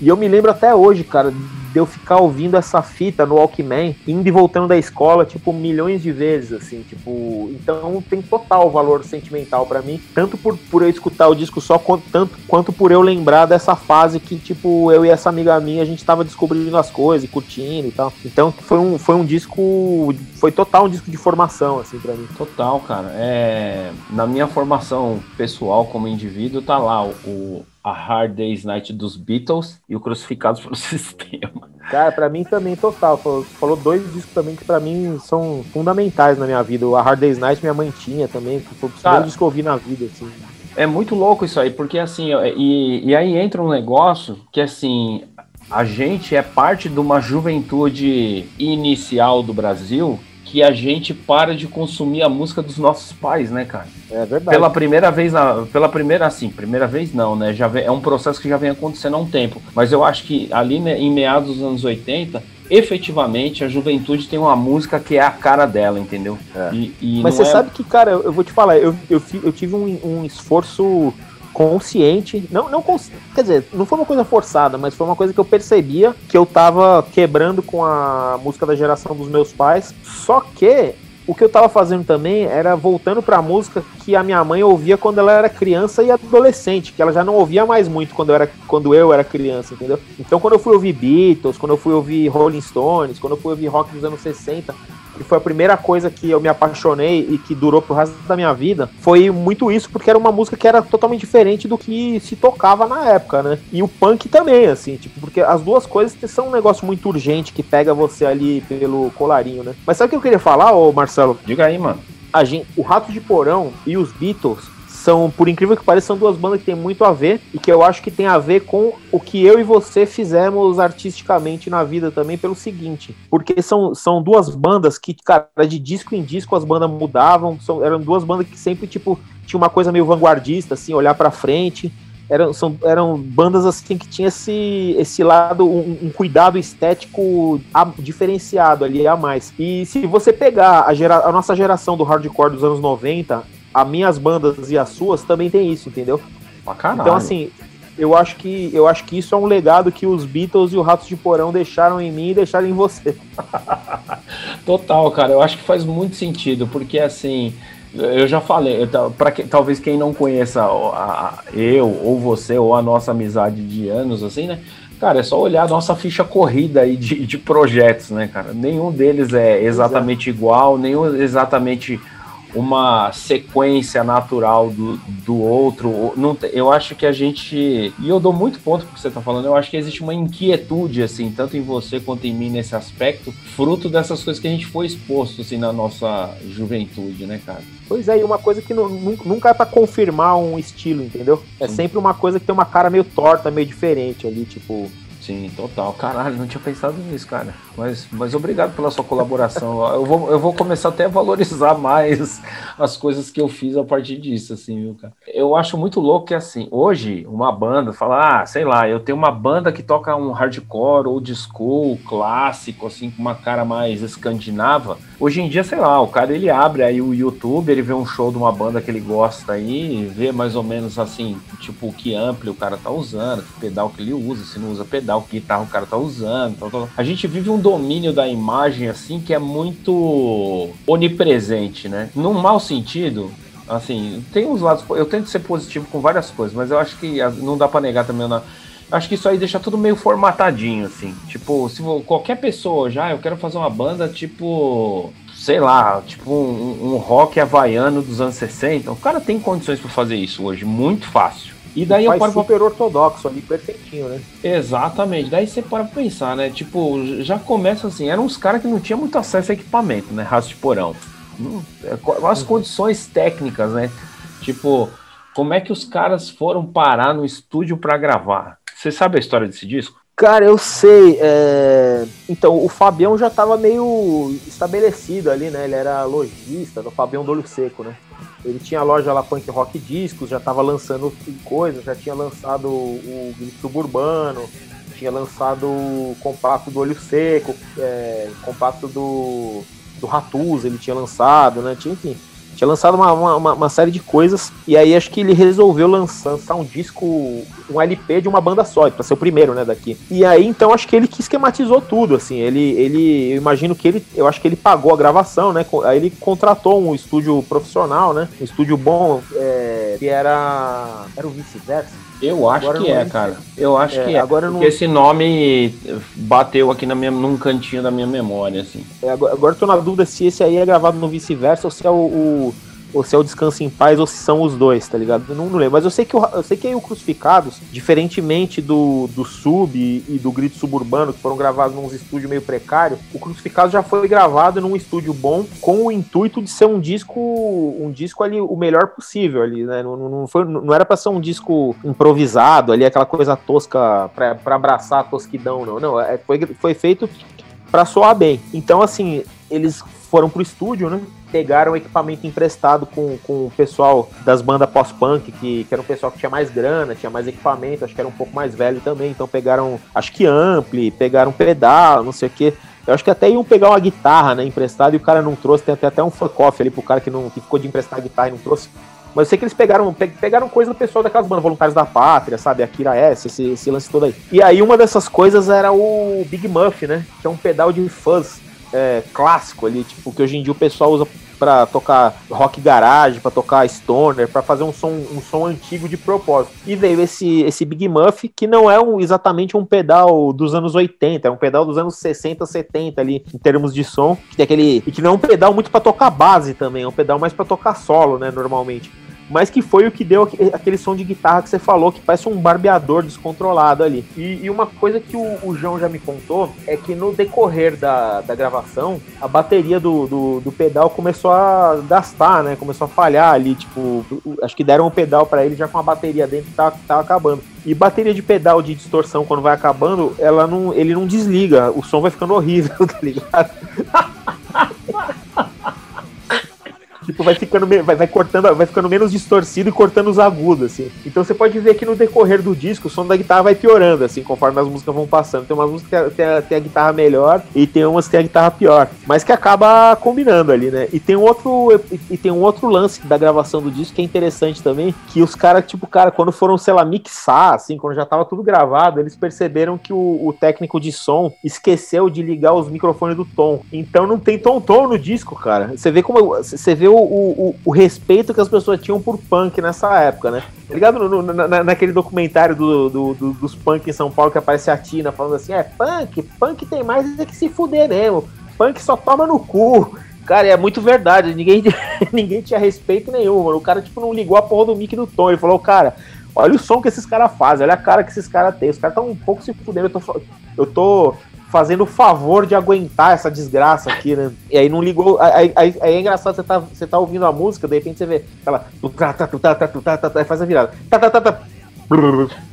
E eu me lembro até hoje, cara, de eu ficar ouvindo essa fita no Walkman, indo e voltando da escola, tipo, milhões de vezes, assim, tipo, então tem total valor sentimental para mim, tanto por, por eu escutar o disco só, quanto, tanto, quanto por eu lembrar dessa fase que, tipo, eu e essa amiga minha, a gente tava descobrindo as coisas, curtindo e tal. Então foi um, foi um disco, foi total um disco de formação, assim, para mim. Total, cara. É, na minha formação pessoal como indivíduo, tá lá o a Hard Day's Night dos Beatles e o Crucificados pelo (laughs) Sistema. Cara, pra mim também, total. Falou, falou dois discos também que pra mim são fundamentais na minha vida. A Hard Day's Night minha mãe tinha também, que foi o primeiro disco que eu ouvi na vida, assim. É muito louco isso aí, porque assim, e, e aí entra um negócio que assim, a gente é parte de uma juventude inicial do Brasil que a gente para de consumir a música dos nossos pais, né, cara? É verdade. Pela primeira vez, pela primeira, assim, primeira vez não, né? Já vem, é um processo que já vem acontecendo há um tempo. Mas eu acho que ali né, em meados dos anos 80, efetivamente a juventude tem uma música que é a cara dela, entendeu? É. E, e Mas você é... sabe que, cara, eu, eu, vou te falar, eu, eu, eu tive um, um esforço consciente, não, não quer dizer, não foi uma coisa forçada, mas foi uma coisa que eu percebia que eu tava quebrando com a música da geração dos meus pais. Só que o que eu tava fazendo também era voltando pra música que a minha mãe ouvia quando ela era criança e adolescente, que ela já não ouvia mais muito quando eu era, quando eu era criança, entendeu? Então quando eu fui ouvir Beatles, quando eu fui ouvir Rolling Stones, quando eu fui ouvir rock dos anos 60, que foi a primeira coisa que eu me apaixonei e que durou pro resto da minha vida, foi muito isso, porque era uma música que era totalmente diferente do que se tocava na época, né? E o punk também, assim, tipo, porque as duas coisas são um negócio muito urgente que pega você ali pelo colarinho, né? Mas sabe o que eu queria falar, ô Marcelo? Diga aí, mano. A gente, o Rato de Porão e os Beatles são, por incrível que pareça, são duas bandas que têm muito a ver e que eu acho que tem a ver com o que eu e você fizemos artisticamente na vida também pelo seguinte, porque são, são duas bandas que, cara, de disco em disco as bandas mudavam, são, eram duas bandas que sempre, tipo, tinha uma coisa meio vanguardista, assim, olhar para frente, eram, são, eram bandas assim que tinha esse, esse lado, um, um, cuidado estético a, diferenciado ali a mais. E se você pegar a, gera, a nossa geração do hardcore dos anos 90, as minhas bandas e as suas também tem isso, entendeu? Então, assim, eu acho que eu acho que isso é um legado que os Beatles e o Ratos de Porão deixaram em mim e deixaram em você. (laughs) Total, cara. Eu acho que faz muito sentido, porque assim, eu já falei, para que, talvez quem não conheça a, a, eu ou você ou a nossa amizade de anos, assim, né? Cara, é só olhar a nossa ficha corrida aí de, de projetos, né, cara? Nenhum deles é exatamente Exato. igual, nenhum exatamente uma sequência natural do, do outro. Não, eu acho que a gente. E eu dou muito ponto porque você está falando, eu acho que existe uma inquietude, assim, tanto em você quanto em mim nesse aspecto, fruto dessas coisas que a gente foi exposto, assim, na nossa juventude, né, cara? Pois é, e uma coisa que não, nunca é para confirmar um estilo, entendeu? É Sim. sempre uma coisa que tem uma cara meio torta, meio diferente ali, tipo. Sim, total. Caralho, não tinha pensado nisso, cara. Mas, mas obrigado pela sua colaboração. eu, vou, eu vou começar até a valorizar mais as coisas que eu fiz a partir disso, assim, viu, cara? Eu acho muito louco que, assim, hoje, uma banda fala, ah, sei lá, eu tenho uma banda que toca um hardcore ou disco clássico, assim, com uma cara mais escandinava. Hoje em dia, sei lá, o cara ele abre aí o YouTube, ele vê um show de uma banda que ele gosta aí, vê mais ou menos assim, tipo, que amplo o cara tá usando, que pedal que ele usa, se não usa pedal o que guitarra o cara tá usando. Tal, tal. A gente vive um domínio da imagem assim que é muito onipresente, né? Num mau sentido, assim, tem uns lados. Eu tento ser positivo com várias coisas, mas eu acho que não dá para negar também na acho que isso aí deixa tudo meio formatadinho, assim. Tipo, se qualquer pessoa já, eu quero fazer uma banda tipo, sei lá, tipo um, um rock havaiano dos anos 60. O cara tem condições para fazer isso hoje, muito fácil. E daí Faz eu paro super pra... ortodoxo ali, perfeitinho, né? Exatamente. Daí você para pra pensar, né? Tipo, já começa assim, eram uns caras que não tinham muito acesso a equipamento, né? Raço de porão. É, as uhum. condições técnicas, né? Tipo, como é que os caras foram parar no estúdio para gravar? Você sabe a história desse disco? Cara, eu sei. É... Então, o Fabião já tava meio estabelecido ali, né? Ele era lojista do Fabião do Olho Seco, né? Ele tinha a loja lá Punk Rock Discos, já estava lançando coisas, já tinha lançado o Grito Suburbano, tinha lançado o compacto do Olho Seco, é, compacto do do Ratus, ele tinha lançado, né? Tinha, enfim, tinha lançado uma, uma, uma, série de coisas, e aí acho que ele resolveu lançar, lançar um disco, um LP de uma banda só, para ser o primeiro, né, daqui. E aí, então, acho que ele que esquematizou tudo, assim, ele, ele, eu imagino que ele, eu acho que ele pagou a gravação, né, aí ele contratou um estúdio profissional, né, um estúdio bom, é, que era, era o vice-versa, eu acho agora que é, cara. Eu acho é, que é. Agora porque não... esse nome bateu aqui na minha, num cantinho da minha memória, assim. É, agora, agora tô na dúvida se esse aí é gravado no vice-versa ou se é o, o ou se é o Descanso em Paz, ou se são os dois, tá ligado? Eu não, não lembro. Mas eu sei que o, eu sei que o Crucificados, diferentemente do, do Sub e, do Grito Suburbano, que foram gravados num estúdio meio precário, o Crucificados já foi gravado num estúdio bom, com o intuito de ser um disco, um disco ali, o melhor possível ali, né? Não, não, foi, não era pra ser um disco improvisado ali, aquela coisa tosca pra, pra abraçar a tosquidão, não. Não, é, foi, foi feito para soar bem. Então, assim, eles foram pro estúdio, né? Pegaram equipamento emprestado com, com o pessoal das bandas pós-punk, que, que era um pessoal que tinha mais grana, tinha mais equipamento, acho que era um pouco mais velho também. Então pegaram, acho que ampli, pegaram pedal, não sei o que. Eu acho que até iam pegar uma guitarra, né, emprestada, e o cara não trouxe. Tem até, até um fuck off ali pro cara que, não, que ficou de emprestar a guitarra e não trouxe. Mas eu sei que eles pegaram, pegaram coisa do pessoal daquelas bandas, Voluntários da Pátria, sabe? Akira S, esse, esse lance todo aí. E aí uma dessas coisas era o Big Muff, né? Que é um pedal de fuzz é, clássico ali, tipo, que hoje em dia o pessoal usa para tocar rock garage, para tocar stoner, para fazer um som, um som antigo de propósito. E veio esse, esse Big Muff, que não é um, exatamente um pedal dos anos 80, é um pedal dos anos 60, 70 ali, em termos de som, que tem aquele. E que não é um pedal muito para tocar base também, é um pedal mais para tocar solo, né, normalmente mas que foi o que deu aquele som de guitarra que você falou, que parece um barbeador descontrolado ali. E, e uma coisa que o, o, João já me contou é que no decorrer da, da gravação, a bateria do, do, do, pedal começou a gastar, né? Começou a falhar ali, tipo, acho que deram um pedal para ele já com a bateria dentro que tava, tava acabando. E bateria de pedal de distorção, quando vai acabando, ela não, ele não desliga, o som vai ficando horrível, (laughs) tá ligado? (laughs) tipo, vai ficando, vai, vai cortando, vai ficando menos distorcido e cortando os agudos, assim. Então você pode ver que no decorrer do disco o som da guitarra vai piorando, assim, conforme as músicas vão passando. Tem umas músicas que tem a, tem a guitarra melhor e tem umas que tem a guitarra pior, mas que acaba combinando ali, né? E tem um outro, e, e tem um outro lance da gravação do disco que é interessante também, que os caras, tipo, cara, quando foram, sei lá, mixar, assim, quando já tava tudo gravado, eles perceberam que o, o técnico de som esqueceu de ligar os microfones do tom. Então não tem tom-tom no disco, cara. Você vê como. Você vê o, o, o, respeito que as pessoas tinham por punk nessa época, né? Tá ligado no, no, na, naquele documentário do, do, do, dos punk em São Paulo que aparece a Tina falando assim: é, punk, punk tem mais é que se fuder mesmo. Punk só toma no cu. Cara, é muito verdade. Ninguém, (laughs) ninguém tinha respeito nenhum, mano. O cara, tipo, não ligou a porra do mic do tom. Ele falou, cara, olha o som que esses caras fazem, olha a cara que esses caras têm. Os caras estão um pouco se fudendo. Eu tô, eu tô fazendo o favor de aguentar essa desgraça aqui, né? E aí não ligou. Aí, aí, aí é engraçado, você tá, você tá ouvindo a música, de repente você vê ela. Aí faz a virada. (laughs)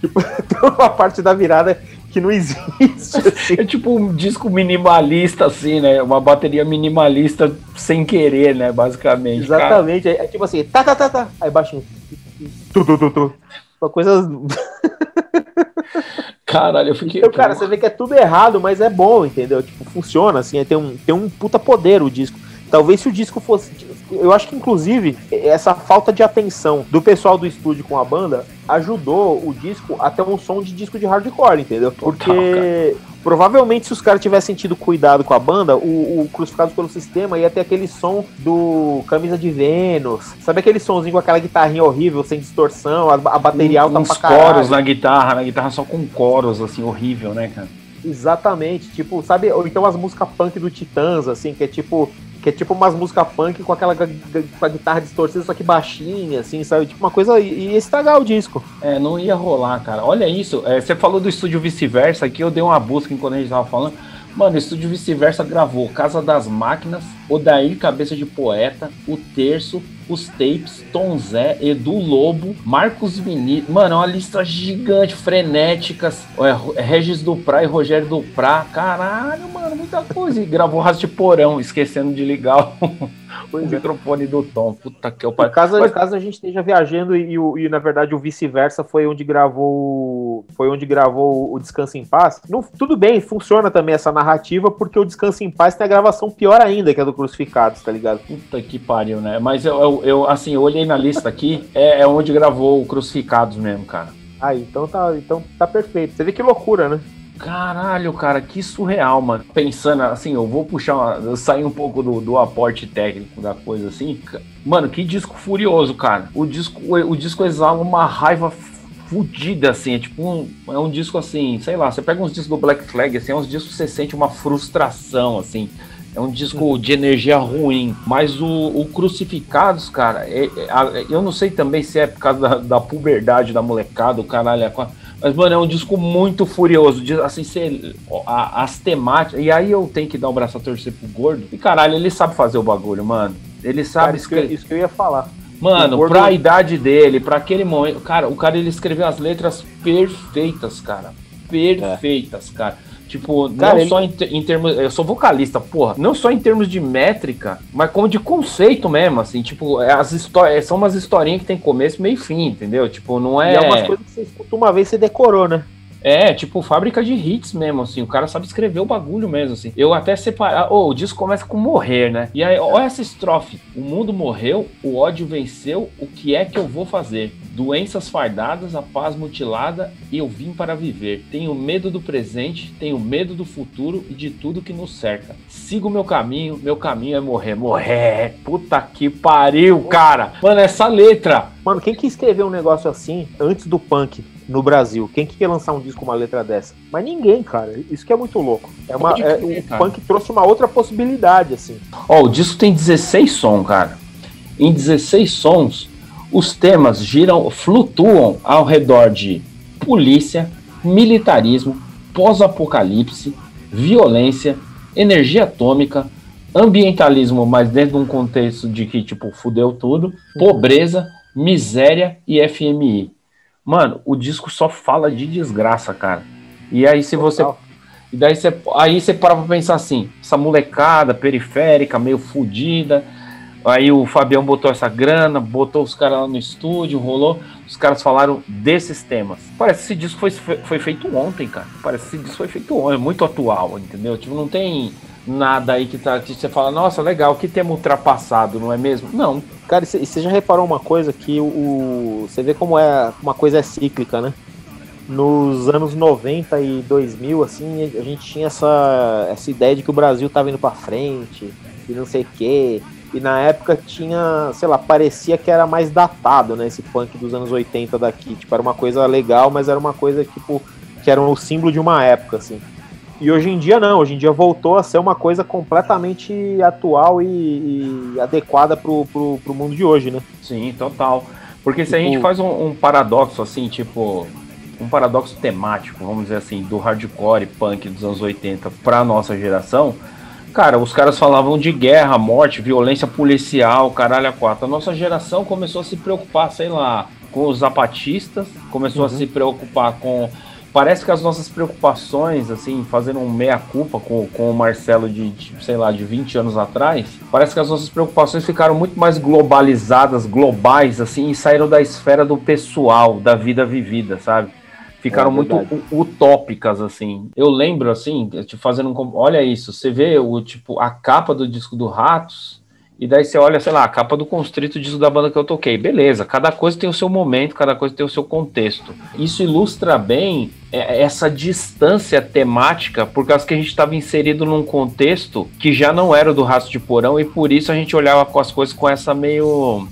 Tipo, (laughs) uma parte da virada que não existe. (laughs) Assim. É tipo um disco minimalista, assim, né? Uma bateria minimalista sem querer, né? Basicamente. Exatamente. É, é, tipo assim, tá, tá, tá, tá. Aí baixinho. Tu, tu, tu, tu. Uma coisa. Caralho, eu fiquei. Então, cara, você vê que é tudo errado, mas é bom, entendeu? Tipo, funciona, assim, é, tem, um, tem um puta poder o disco. Talvez se o disco fosse. Eu acho que, inclusive, essa falta de atenção do pessoal do estúdio com a banda ajudou o disco a ter um som de disco de hardcore, entendeu? Porque Provavelmente, se os caras tivessem tido cuidado com a banda, o, o Crucificados pelo Sistema ia ter aquele som do Camisa de Vênus. Sabe aquele somzinho com aquela guitarrinha horrível, sem distorção, a, a bateria alta Uns pra caralho. coros na guitarra, na guitarra só com coros, assim, horrível, né, cara? Exatamente, tipo, sabe, ou então as músicas punk do Titãs, assim, que é tipo, que é tipo umas músicas punk com aquela com a guitarra distorcida, só que baixinha, assim, sabe? Tipo uma coisa. E ia estragar o disco. É, não ia rolar, cara. Olha isso. É, você falou do estúdio vice-versa, aqui eu dei uma busca enquanto a gente tava falando. Mano, o estúdio vice-versa gravou Casa das Máquinas, Odair Cabeça de Poeta, O Terço, Os Tapes, Tom Zé, Edu Lobo, Marcos Vinícius. Mano, é uma lista gigante, frenéticas. É, Regis Duprá e Rogério Duprá. Caralho, mano, muita coisa. E gravou Raso de Porão, esquecendo de ligar o, (laughs) o é. microfone do Tom. Puta que eu pai. Caso, Mas... caso a gente esteja viajando e, e, e na verdade o vice-versa foi onde gravou foi onde gravou o Descanso em Paz. Não, tudo bem, funciona também essa narrativa porque o Descanso em Paz tem a gravação pior ainda que a do Crucificados, tá ligado? Puta que pariu, né? Mas eu, eu, eu assim, eu olhei na lista aqui, é, é onde gravou o Crucificados mesmo, cara. Aí, então tá, então tá perfeito. Você vê que loucura, né? Caralho, cara, que surreal, mano. Pensando assim, eu vou puxar, uma, sair um pouco do, do aporte técnico da coisa assim. Mano, que disco furioso, cara. O disco, o, disco exala uma raiva fudida, assim. É tipo um, é um disco assim, sei lá, você pega uns discos do Black Flag, assim, é uns discos que você sente uma frustração, assim. É um disco de energia ruim. Mas o, o Crucificados, cara, é, é, eu não sei também se é por causa da, da puberdade da molecada, o caralho. É, mas, mano, é um disco muito furioso. Assim, cê, a, as temáticas. E aí eu tenho que dar um braço a torcer pro gordo. E caralho, ele sabe fazer o bagulho, mano. Ele sabe cara, escrever. Isso, que, isso que eu ia falar. Mano, gordo... pra idade dele, pra aquele momento. Cara, o cara ele escreveu as letras perfeitas, cara. Perfeitas, é. cara. Tipo, Cara, não ele... só em, em, termos. Eu sou vocalista, porra. Não só em termos de métrica, mas como de conceito mesmo, assim. Tipo, é as histórias. São umas historinhas que tem começo, meio e fim, entendeu? Tipo, não é. E é umas coisas que você escuta uma vez e você decorou, né? É, tipo, fábrica de hits mesmo, assim. O cara sabe escrever o bagulho mesmo, assim. Eu até separar. Oh, o disco começa com morrer, né? E aí, olha essa estrofe. O mundo morreu, o ódio venceu, o que é que eu vou fazer? Doenças fardadas, a paz mutilada, e eu vim para viver. Tenho medo do presente, tenho medo do futuro e de tudo que nos cerca. Sigo meu caminho, meu caminho é morrer. Morrer! Puta que pariu, cara! Mano, essa letra! Mano, quem que escreveu um negócio assim antes do punk? no Brasil. Quem que ia lançar um disco com uma letra dessa? Mas ninguém, cara. Isso que é muito louco. É uma, é, o punk trouxe uma outra possibilidade, assim. Ó, oh, o disco tem 16 sons, cara. Em 16 sons, os temas giram, flutuam ao redor de polícia, militarismo, pós-apocalipse, violência, energia atômica, ambientalismo, mas dentro de um contexto de que, tipo, fudeu tudo, uhum. pobreza, miséria e FMI. Mano, o disco só fala de desgraça, cara. E aí se você e daí você aí você para pra pensar assim, essa molecada periférica, meio fodida. Aí o Fabião botou essa grana, botou os caras lá no estúdio, rolou. Os caras falaram desses temas. Parece que esse disco foi, foi feito ontem, cara. Parece que esse disco foi feito ontem, é muito atual, entendeu? Tipo, não tem nada aí que, tá, que você fala, nossa, legal, que tema ultrapassado, não é mesmo? Não. Cara, e você já reparou uma coisa que o. Você vê como é uma coisa é cíclica, né? Nos anos 90 e 2000, assim, a gente tinha essa, essa ideia de que o Brasil tava indo para frente e não sei o quê. E na época tinha, sei lá, parecia que era mais datado, né? Esse punk dos anos 80 daqui. Tipo, era uma coisa legal, mas era uma coisa, tipo, que era um símbolo de uma época, assim. E hoje em dia não, hoje em dia voltou a ser uma coisa completamente atual e, e adequada pro, pro, pro mundo de hoje, né? Sim, total. Porque se a gente tipo faz um, um, paradoxo assim, tipo, um paradoxo temático, vamos dizer assim, do hardcore punk dos anos 80 pra nossa geração, cara, os caras falavam de guerra, morte, violência policial, caralho a quatro. A nossa geração começou a se preocupar, sei lá, com os zapatistas, começou uhum. a se preocupar com parece que as nossas preocupações, assim, fazendo um meia-culpa com, com o Marcelo de, de, sei lá, de 20 anos atrás, parece que as nossas preocupações ficaram muito mais globalizadas, globais, assim, e saíram da esfera do pessoal, da vida vivida, sabe? Ficaram é muito utópicas, assim. Eu lembro, assim, te fazendo um. Olha isso, você vê o tipo a capa do disco do Ratos e daí você olha, sei lá, a capa do Constrito disso da banda que eu toquei. Beleza, cada coisa tem o seu momento, cada coisa tem o seu contexto. Isso ilustra bem é, essa distância temática, por causa que a gente estava inserido num contexto que já não era do rastro de porão, e por isso a gente olhava com as coisas com essa meio.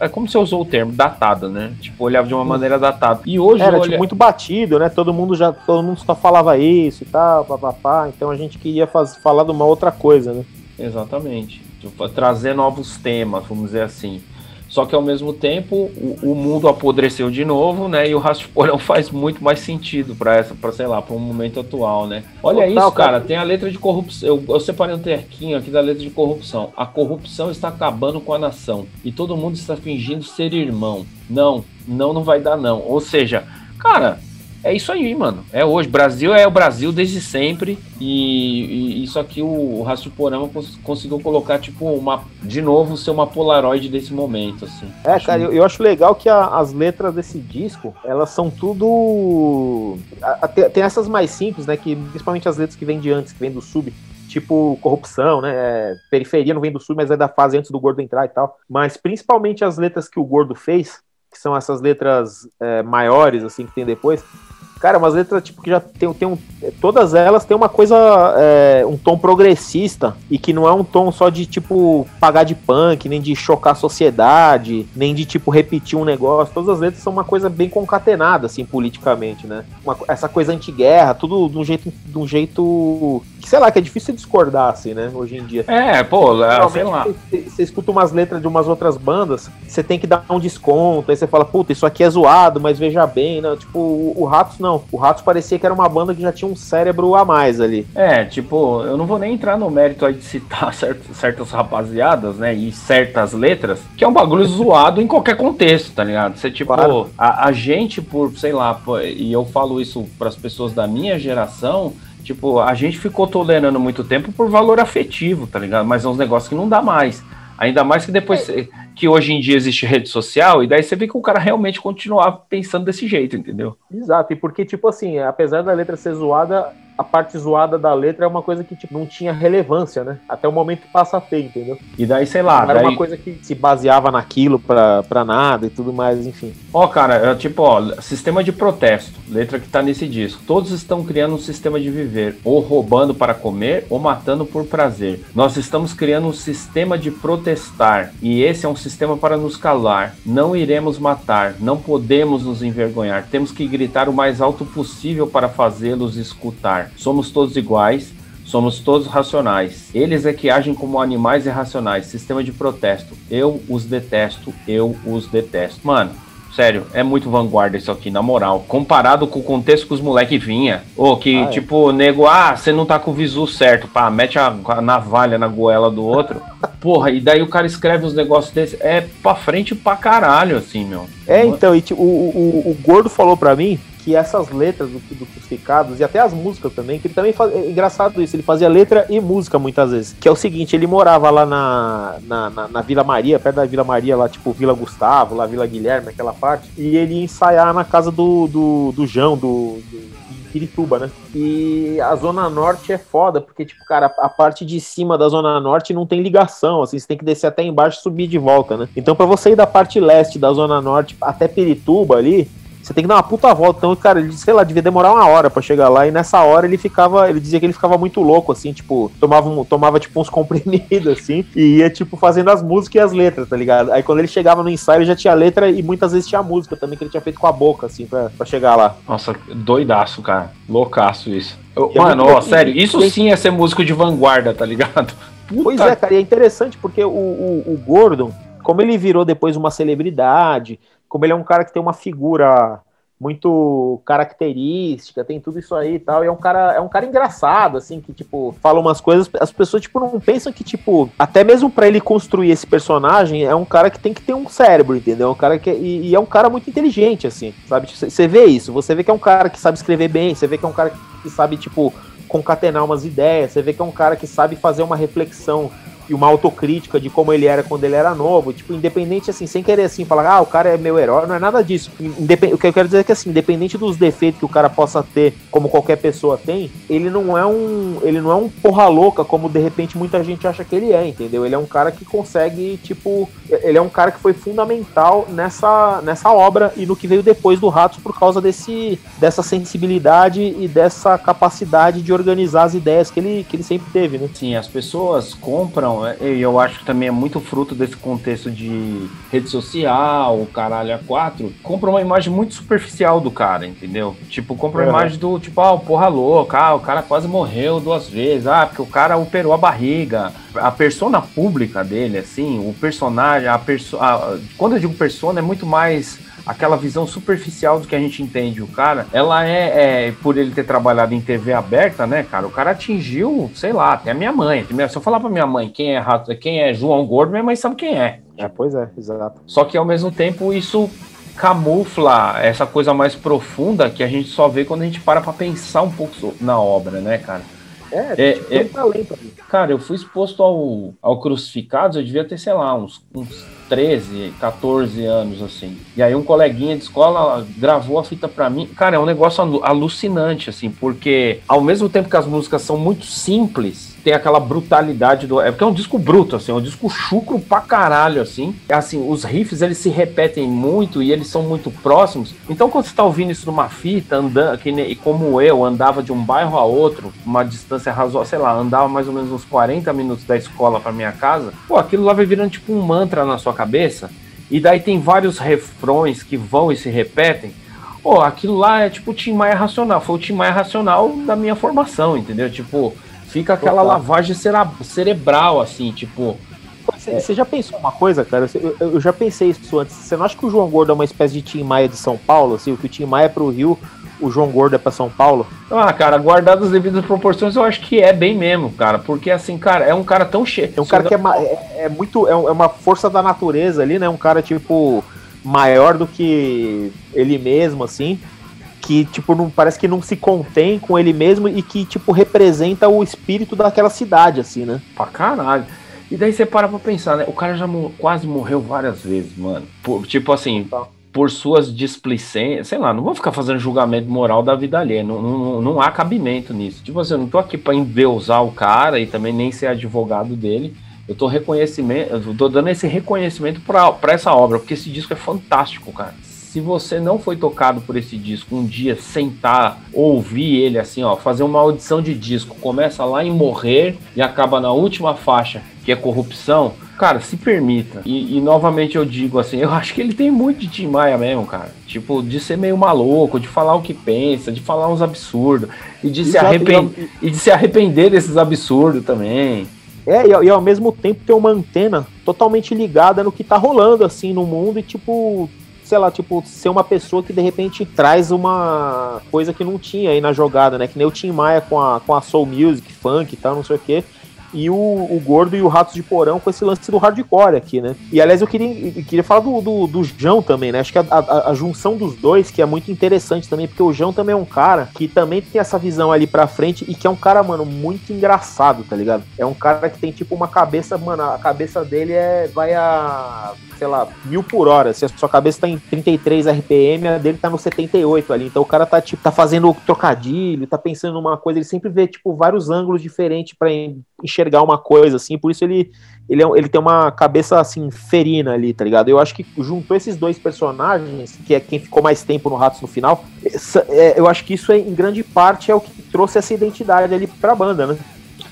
É como você usou o termo, datada, né? Tipo, olhava de uma maneira datada. E hoje. Era olha... tipo, muito batido, né? Todo mundo já. Todo mundo só falava isso e tal, papapá. Então a gente queria faz... falar de uma outra coisa, né? Exatamente tipo, trazer novos temas, vamos dizer assim. Só que ao mesmo tempo o, o mundo apodreceu de novo, né? E o Rastro Porão (laughs) faz muito mais sentido para essa, para sei lá, para um momento atual, né? Olha Total, isso, cara, cara, tem a letra de corrupção. Eu, eu separei um terquinho aqui da letra de corrupção. A corrupção está acabando com a nação e todo mundo está fingindo ser irmão. Não, não, não vai dar não. Ou seja, cara, é isso aí, mano. É hoje. Brasil é o Brasil desde sempre. E, e isso aqui o, o conseguiu colocar, tipo, uma. De novo, ser uma Polaroid desse momento, assim. É, acho cara, eu, eu, acho legal que a, as letras desse disco, elas são tudo. A, a, tem essas mais simples, né? Que principalmente as letras que vêm de antes, que vêm do sub tipo corrupção, né? É, periferia não vem do sul, mas é da fase antes do gordo entrar e tal. Mas principalmente as letras que o gordo fez, que são essas letras é, maiores, assim, que tem depois, Cara, umas letras tipo que já tem, tem um. Todas elas têm uma coisa. É, um tom progressista. E que não é um tom só de tipo pagar de punk, nem de chocar a sociedade, nem de tipo repetir um negócio. Todas as letras são uma coisa bem concatenada, assim, politicamente, né? Uma, essa coisa anti-guerra, tudo de um jeito. De um jeito. Sei lá, que é difícil discordar, assim, né? Hoje em dia. É, pô, é, sei lá. Você, escuta umas letras de umas outras bandas, você tem que dar um desconto. Aí você fala, puta, isso aqui é zoado, mas veja bem, né? Tipo, o, o Ratos não. O Ratos parecia que era uma banda que já tinha um cérebro a mais ali. É, tipo, eu não vou nem entrar no mérito aí de citar (laughs) certas, certas rapaziadas, né? E certas letras, que é um bagulho (laughs) zoado em qualquer contexto, tá ligado? Você, tipo, claro. a, a gente, por, sei lá, e eu falo isso para as pessoas da minha geração. Tipo, a gente ficou tolerando muito tempo por valor afetivo, tá ligado? Mas é uns negócios que não dá mais. Ainda mais que depois é. que hoje em dia existe rede social, e daí você vê que o cara realmente continuar pensando desse jeito, entendeu? Exato, e porque, tipo assim, apesar da letra ser zoada, a parte zoada da letra é uma coisa que tipo, não tinha relevância, né? Até o momento que passa a ter, entendeu? E daí, sei lá. Não era uma coisa que se baseava naquilo pra, pra nada e tudo mais, enfim. Ó, cara, é, tipo, ó, sistema de protesto, letra que tá nesse disco. Todos estão criando um sistema de viver, ou roubando para comer, ou matando por prazer. Nós estamos criando um sistema de protestar, e esse é um sistema para nos calar. Não iremos matar, não podemos nos envergonhar. Temos que gritar o mais alto possível para fazê-los escutar. Somos todos iguais, somos todos racionais. Eles é que agem como animais irracionais. Sistema de protesto. Eu os detesto, eu os detesto. Mano, sério, é muito vanguarda isso aqui, na moral. Comparado com o contexto que os moleque vinha. Ou que, ah, é. tipo, nego, ah, você não tá com o visu certo, pá, mete a, a navalha na goela do outro. (laughs) Porra, e daí o cara escreve uns negócios desses. É pra frente pra caralho, assim, meu. É, então, e tipo, o, o, o Gordo falou pra mim que essas letras do, do Crucificados e até as músicas também, que ele também faz, é engraçado isso, ele fazia letra e música muitas vezes. Que é o seguinte, ele morava lá na, na, na, na Vila Maria, perto da Vila Maria, lá tipo Vila Gustavo, lá Vila Guilherme, aquela parte, e ele ia ensaiar na casa do, do, do João, do, do Pirituba, né? E a Zona Norte é foda, porque, tipo, cara, a parte de cima da Zona Norte não tem ligação, assim, você tem que descer até embaixo e subir de volta, né? Então, para você ir da parte leste da Zona Norte até Pirituba ali, você tem que dar uma puta volta. Então, cara, ele, sei lá, devia demorar uma hora para chegar lá. E nessa hora ele ficava. Ele dizia que ele ficava muito louco, assim, tipo, tomava, um, tomava tipo uns comprimidos, assim, e ia, tipo, fazendo as músicas e as letras, tá ligado? Aí quando ele chegava no ensaio, já tinha letra e muitas vezes tinha música também, que ele tinha feito com a boca, assim, pra, pra chegar lá. Nossa, doidaço, cara. Loucaço isso. É mano, ó, sério, isso sim é ser músico de vanguarda, tá ligado? (laughs) Puta. Pois é, cara, e é interessante porque o, o, o Gordon, como ele virou depois uma celebridade, como ele é um cara que tem uma figura muito característica, tem tudo isso aí e tal. E é um cara, é um cara engraçado, assim, que, tipo, fala umas coisas. As pessoas, tipo, não pensam que, tipo, até mesmo para ele construir esse personagem, é um cara que tem que ter um cérebro, entendeu? É um cara que. E, e é um cara muito inteligente, assim, sabe? Você vê isso, você vê que é um cara que sabe escrever bem, você vê que é um cara que sabe, tipo, concatenar umas ideias, você vê que é um cara que sabe fazer uma reflexão e uma autocrítica de como ele era quando ele era novo, tipo, independente assim, sem querer assim falar, ah, o cara é meu herói, não é nada disso. Independ... O que eu quero dizer é que assim, independente dos defeitos que o cara possa ter, como qualquer pessoa tem, ele não é um, ele não é um porra louca como de repente muita gente acha que ele é, entendeu? Ele é um cara que consegue, tipo, ele é um cara que foi fundamental nessa nessa obra e no que veio depois do Ratos por causa desse dessa sensibilidade e dessa capacidade de organizar as ideias que ele que ele sempre teve, né? Sim, as pessoas compram é, e eu acho que também é muito fruto desse contexto de rede social, caralho, a quatro, compra uma imagem muito superficial do cara, entendeu? Tipo, compra uma imagem do, tipo, ah, porra louca, ah, o cara quase morreu duas vezes, ah, porque o cara operou a barriga. A persona pública dele, assim, o personagem, a pessoa. Quando eu digo persona, é muito mais aquela visão superficial do que a gente entende o cara, ela é, é, por ele ter trabalhado em TV aberta, né, cara? O cara atingiu, sei lá, até a minha mãe. Se eu falar pra minha mãe quem é quem é João Gordo, minha mãe sabe quem é. É, pois é, exato. Só que ao mesmo tempo isso camufla essa coisa mais profunda que a gente só vê quando a gente para pra pensar um pouco na obra, né, cara? É, é, tipo, é, um talento ali. Cara, eu fui exposto ao, ao Crucificados, eu devia ter, sei lá, uns, uns 13, 14 anos, assim. E aí um coleguinha de escola gravou a fita pra mim. Cara, é um negócio alucinante, assim, porque ao mesmo tempo que as músicas são muito simples, tem aquela brutalidade do. É porque é um disco bruto, assim, é um disco chucro pra caralho, assim. É assim, os riffs eles se repetem muito e eles são muito próximos. Então, quando você tá ouvindo isso numa fita, andando, que, e como eu, andava de um bairro a outro, uma distância razoável, sei lá, andava mais ou menos uns 40 minutos da escola pra minha casa, pô, aquilo lá vai virando tipo um mantra na sua cabeça. E daí tem vários refrões que vão e se repetem. Pô, aquilo lá é tipo o Tim Maia Racional. Foi o Tim Maia Racional da minha formação, entendeu? Tipo, Fica aquela Total. lavagem cerebral, assim, tipo. Você já pensou uma coisa, cara? Eu, já pensei isso antes. Você não acha que o João Gordo é uma espécie de Tim Maia de São Paulo? Assim, que o Tim Maia é pro Rio, o João Gordo é pra São Paulo? Ah, cara, guardado as devidas proporções, eu acho que é bem mesmo, cara. Porque, assim, cara, é um cara tão cheio. É um cara que é, é, é muito. É, é uma força da natureza ali, né? Um cara, tipo, maior do que ele mesmo, assim que tipo não parece que não se contém com ele mesmo e que tipo representa o espírito daquela cidade assim, né? Pra caralho. E daí você para pra pensar, né? O cara já quase morreu várias vezes, mano. Por, tipo assim, tá. por suas displicências, sei lá, não vou ficar fazendo julgamento moral da vida alheia, não, não, não há cabimento nisso. Tipo assim, eu não tô aqui pra endeusar o cara e também nem ser advogado dele. Eu tô reconhecimento, eu tô dando esse reconhecimento pra, pra essa obra, porque esse disco é fantástico, cara se você não foi tocado por esse disco um dia, sentar, ouvir ele assim, ó, fazer uma audição de disco, começa lá em Morrer e acaba na última faixa, que é Corrupção, cara, se permita. E, e, novamente eu digo assim, eu acho que ele tem muito de Tim Maia mesmo, cara. Tipo, de ser meio maluco, de falar o que pensa, de falar uns absurdos, e de, se, arrepender, e de se arrepender desses absurdos também. É, e, e, ao mesmo tempo ter uma antena totalmente ligada no que tá rolando, assim, no mundo e, tipo, sei lá, tipo, ser uma pessoa que de repente traz uma coisa que não tinha aí na jogada, né? Que nem o Tim Maia com a, com a Soul Music, funk e tal, não sei o quê e o, o Gordo e o Ratos de Porão com esse lance do hardcore aqui, né? E aliás, eu queria, eu queria falar do, do, do João também, né? Acho que a, a, a, junção dos dois que é muito interessante também, porque o João também é um cara que também tem essa visão ali pra frente e que é um cara, mano, muito engraçado, tá ligado? É um cara que tem tipo uma cabeça, mano, a cabeça dele é vai a sei lá, mil por hora. Se a sua cabeça tá em 33 RPM, a dele tá no 78 ali. Então o cara tá, tipo, tá fazendo trocadilho, tá pensando numa coisa, ele sempre vê, tipo, vários ângulos diferentes para enxergar uma coisa, assim, por isso ele, ele, é, ele tem uma cabeça, assim, ferina ali, tá ligado? Eu acho que juntou esses dois personagens, que é quem ficou mais tempo no Ratos no final, essa, é, eu acho que isso, é, em grande parte, é o que trouxe essa identidade ali pra banda, né?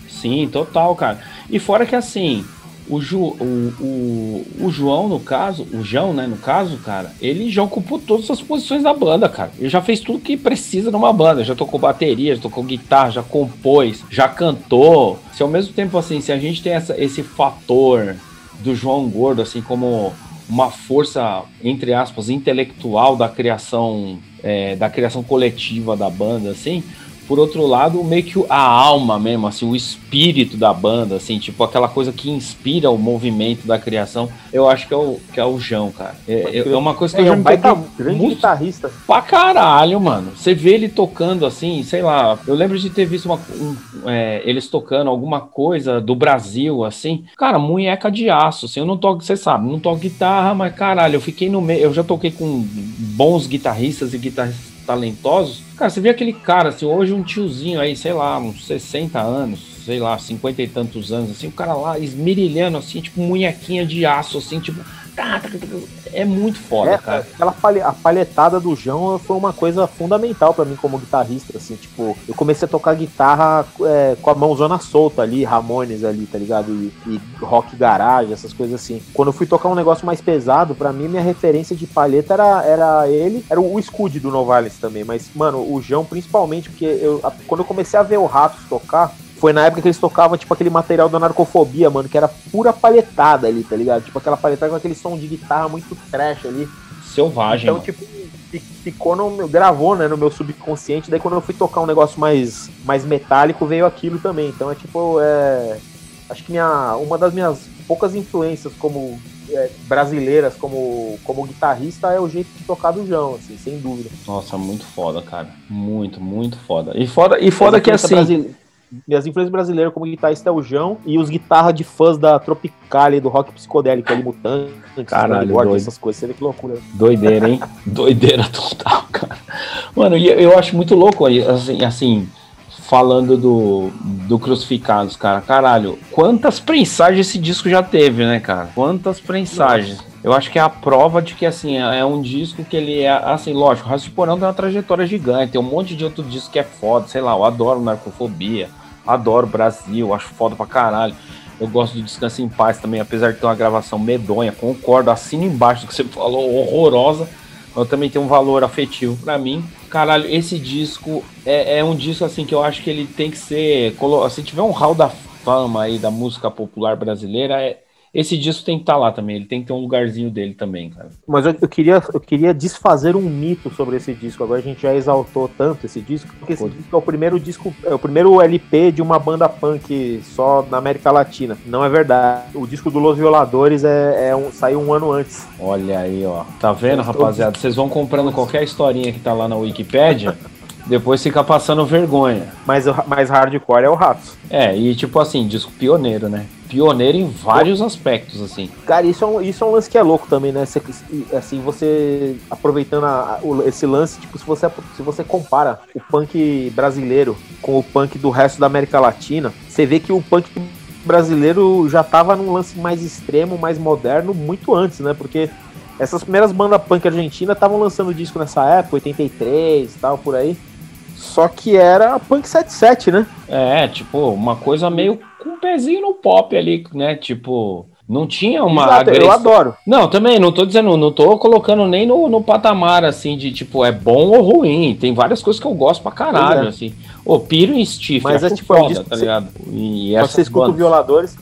Sim, total, cara. E fora que, assim, o, Ju, o, o, o, João, no caso, o João, né, no caso, cara, ele já ocupou todas as posições da banda, cara. Ele já fez tudo que precisa numa banda. Já tocou bateria, já tocou guitarra, já compôs, já cantou. Se ao mesmo tempo, assim, se a gente tem essa, esse fator do João Gordo, assim, como uma força, entre aspas, intelectual da criação, é, da criação coletiva da banda, assim, por outro lado, meio que a alma mesmo, assim, o espírito da banda, assim, tipo aquela coisa que inspira o movimento da criação, eu acho que é o, que é o João, cara. É, é uma coisa que é, eu já me baita, grande muito guitarrista. Pra caralho, mano. Você vê ele tocando assim, sei lá, eu lembro de ter visto uma, um, é, eles tocando alguma coisa do Brasil, assim, cara, munheca de aço, assim, eu não toco, você sabe, não toco guitarra, mas caralho, eu fiquei no meio, eu já toquei com bons guitarristas e guitarristas talentosos. Cara, você vê aquele cara, assim, hoje um tiozinho aí, sei lá, uns 60 anos, sei lá, 50 e tantos anos, assim, o cara lá esmirilhando, assim, tipo, munhequinha de aço, assim, tipo, é muito foda, é, cara. Aquela palhe, a palhetada do João foi uma coisa fundamental para mim como guitarrista, assim, tipo, eu comecei a tocar guitarra é, com a mãozona solta ali, Ramones ali, tá ligado? E, e, rock garage, essas coisas assim. Quando eu fui tocar um negócio mais pesado, para mim minha referência de palheta era, era ele, era o Scud do Novalis também, mas, mano, o João principalmente, porque eu, quando eu comecei a ver o Ratos tocar, foi na época que eles tocavam, tipo, aquele material da narcofobia, mano, que era pura palhetada ali, tá ligado? Tipo, aquela palhetada com aquele som de guitarra muito trash ali. Selvagem. Então, tipo, ficou no gravou, né, no meu subconsciente. Daí quando eu fui tocar um negócio mais, mais metálico, veio aquilo também. Então é tipo, é, acho que minha, uma das minhas poucas influências como é, brasileiras como, como guitarrista é o jeito de tocar do João, assim, sem dúvida. Nossa, muito foda, cara. Muito, muito foda. E foda, e foda que assim. Minhas influências brasileiras como guitarrista é o João e os guitarras de fãs da Tropicália do rock psicodélico ali, Mutante, Caralho, doido. essas coisas, você vê que loucura. Doideira, hein? (laughs) Doideira total, cara. Mano, e eu acho muito louco assim, assim falando do, do Crucificados, cara. Caralho, quantas prensagens esse disco já teve, né, cara? Quantas prensagens. Nossa. Eu acho que é a prova de que, assim, é um disco que ele é, assim, lógico, Raça de Porão tem uma trajetória gigante, tem um monte de outro disco que é foda, sei lá, eu adoro Narcofobia, adoro Brasil, acho foda pra caralho. Eu gosto do Descanso em Paz também, apesar de ter uma gravação medonha, concordo, assino embaixo do que você falou, horrorosa, eu também tem um valor afetivo para mim. Caralho, esse disco é, é, um disco assim que eu acho que ele tem que ser. Se tiver um hall da fama aí da música popular brasileira, é, esse disco tem que estar tá lá também, ele tem que ter um lugarzinho dele também, cara. Mas eu, eu, queria, eu queria desfazer um mito sobre esse disco. Agora a gente já exaltou tanto esse disco, porque esse disco é o primeiro disco, é o primeiro LP de uma banda punk só na América Latina. Não é verdade. O disco do Los Violadores é, é um, saiu um ano antes. Olha aí, ó. Tá vendo, rapaziada? Vocês vão comprando qualquer historinha que tá lá na Wikipédia. (laughs) Depois fica passando vergonha. Mas mais hardcore é o Ratos. É, e tipo assim, disco pioneiro, né? Pioneiro em vários aspectos, assim. Cara, isso é um, isso é um lance que é louco também, né? Você, assim, você aproveitando a, esse lance, tipo, se você, se você compara o punk brasileiro com o punk do resto da América Latina, você vê que o punk brasileiro já tava num lance mais extremo, mais moderno, muito antes, né? Porque essas primeiras bandas punk argentina estavam lançando disco nessa época, 83 e tal, por aí. Só que era Punk 77, né? É, tipo, uma coisa meio com um pezinho no pop ali, né? Tipo, não tinha uma Exato, Eu adoro. Não, também, não tô dizendo, não tô colocando nem no, no patamar assim de tipo, é bom ou ruim. Tem várias coisas que eu gosto pra caralho, é. assim. Ô, Piro e Stiff, Mas é, tipo, foda, é um tá ligado? E você escuta bandas... violadores,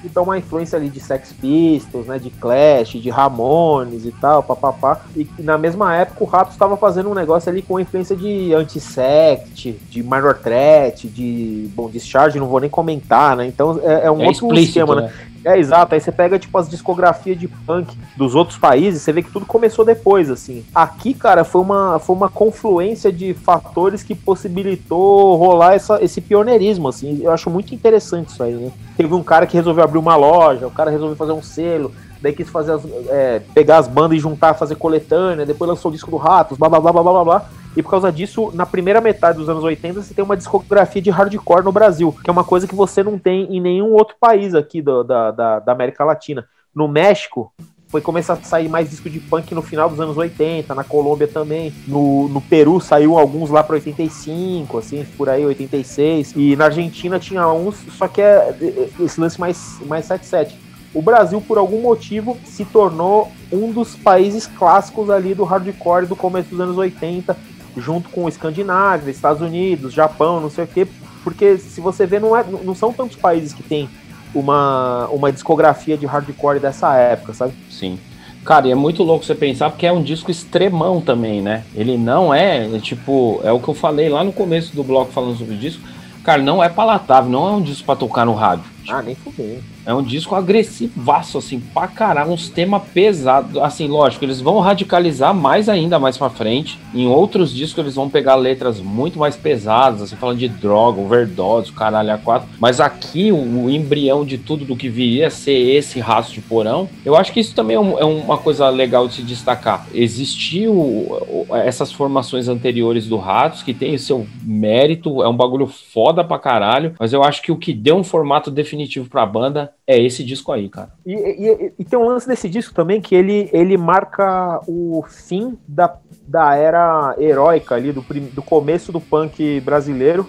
que dão uma influência ali de Sex Pistols, né, de Clash, de Ramones e tal, papapá. E, e na mesma época o Ratos estava fazendo um negócio ali com influência de Anti-Sect, de Minor Threat, de, bom, Discharge, não vou nem comentar, né, então é, é um é outro esquema, né? né? É, exato. Aí você pega, tipo, as discografias de punk dos outros países, você vê que tudo começou depois, assim. Aqui, cara, foi uma, foi uma confluência de fatores que possibilitou rolar essa, esse pioneirismo, assim. Eu acho muito interessante isso aí, né? Teve um cara que resolveu abrir uma loja, o cara resolveu fazer um selo, daí quis fazer as, é, pegar as bandas e juntar, fazer coletânea, depois lançou o disco do Ratos, blá blá blá blá blá blá. E por causa disso, na primeira metade dos anos 80, você tem uma discografia de hardcore no Brasil, que é uma coisa que você não tem em nenhum outro país aqui do, da, da, da América Latina. No México, foi começar a sair mais disco de punk no final dos anos 80, na Colômbia também. No, no Peru saiu alguns lá para 85, assim, por aí, 86. E na Argentina tinha uns, só que é, é esse lance mais, mais 77. O Brasil, por algum motivo, se tornou um dos países clássicos ali do hardcore do começo dos anos 80, junto com Escandinávia, Estados Unidos, Japão, não sei o quê, porque se você vê, não, é, não são tantos países que tem uma, uma discografia de hardcore dessa época, sabe? Sim. Cara, e é muito louco você pensar, porque é um disco extremão também, né? Ele não é, é tipo, é o que eu falei lá no começo do bloco falando sobre o disco. Cara, não é palatável, não é um disco pra tocar no rádio. Ah, nem fudeu. É um disco agressivaço, assim, pra caralho, uns temas pesados. Assim, lógico, eles vão radicalizar mais ainda mais pra frente. Em outros discos eles vão pegar letras muito mais pesadas, assim, falando de droga, overdose, caralho, a quatro. Mas aqui, o, embrião de tudo do que viria a ser esse rastro de porão, eu acho que isso também é, um, é uma coisa legal de se destacar. Existiu essas formações anteriores do Ratos, que tem o seu mérito, é um bagulho foda pra caralho, mas eu acho que o que deu um formato definitivo pra banda é esse disco aí, cara. E, e, e, tem um lance desse disco também que ele, ele marca o fim da, da era heróica ali, do, do começo do punk brasileiro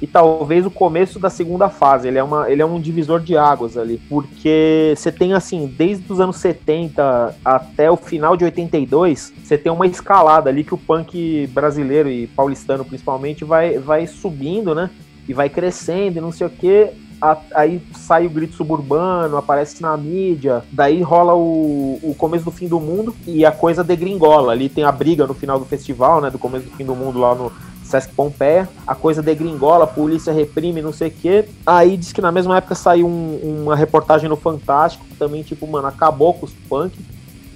e talvez o começo da segunda fase. Ele é, uma, ele é um divisor de águas ali, porque você tem assim, desde os anos 70 até o final de 82, você tem uma escalada ali que o punk brasileiro e paulistano principalmente vai, vai subindo, né? E vai crescendo e não sei o que a, aí sai o grito suburbano, aparece na mídia, daí rola o, o começo do fim do mundo e a coisa degringola. Ali tem a briga no final do festival, né? Do começo do fim do mundo lá no, Sesc Pompeia, a coisa degringola, a polícia reprime, não sei o quê. Aí diz que na mesma época saiu um, uma reportagem no Fantástico, também, tipo, mano, acabou com os punk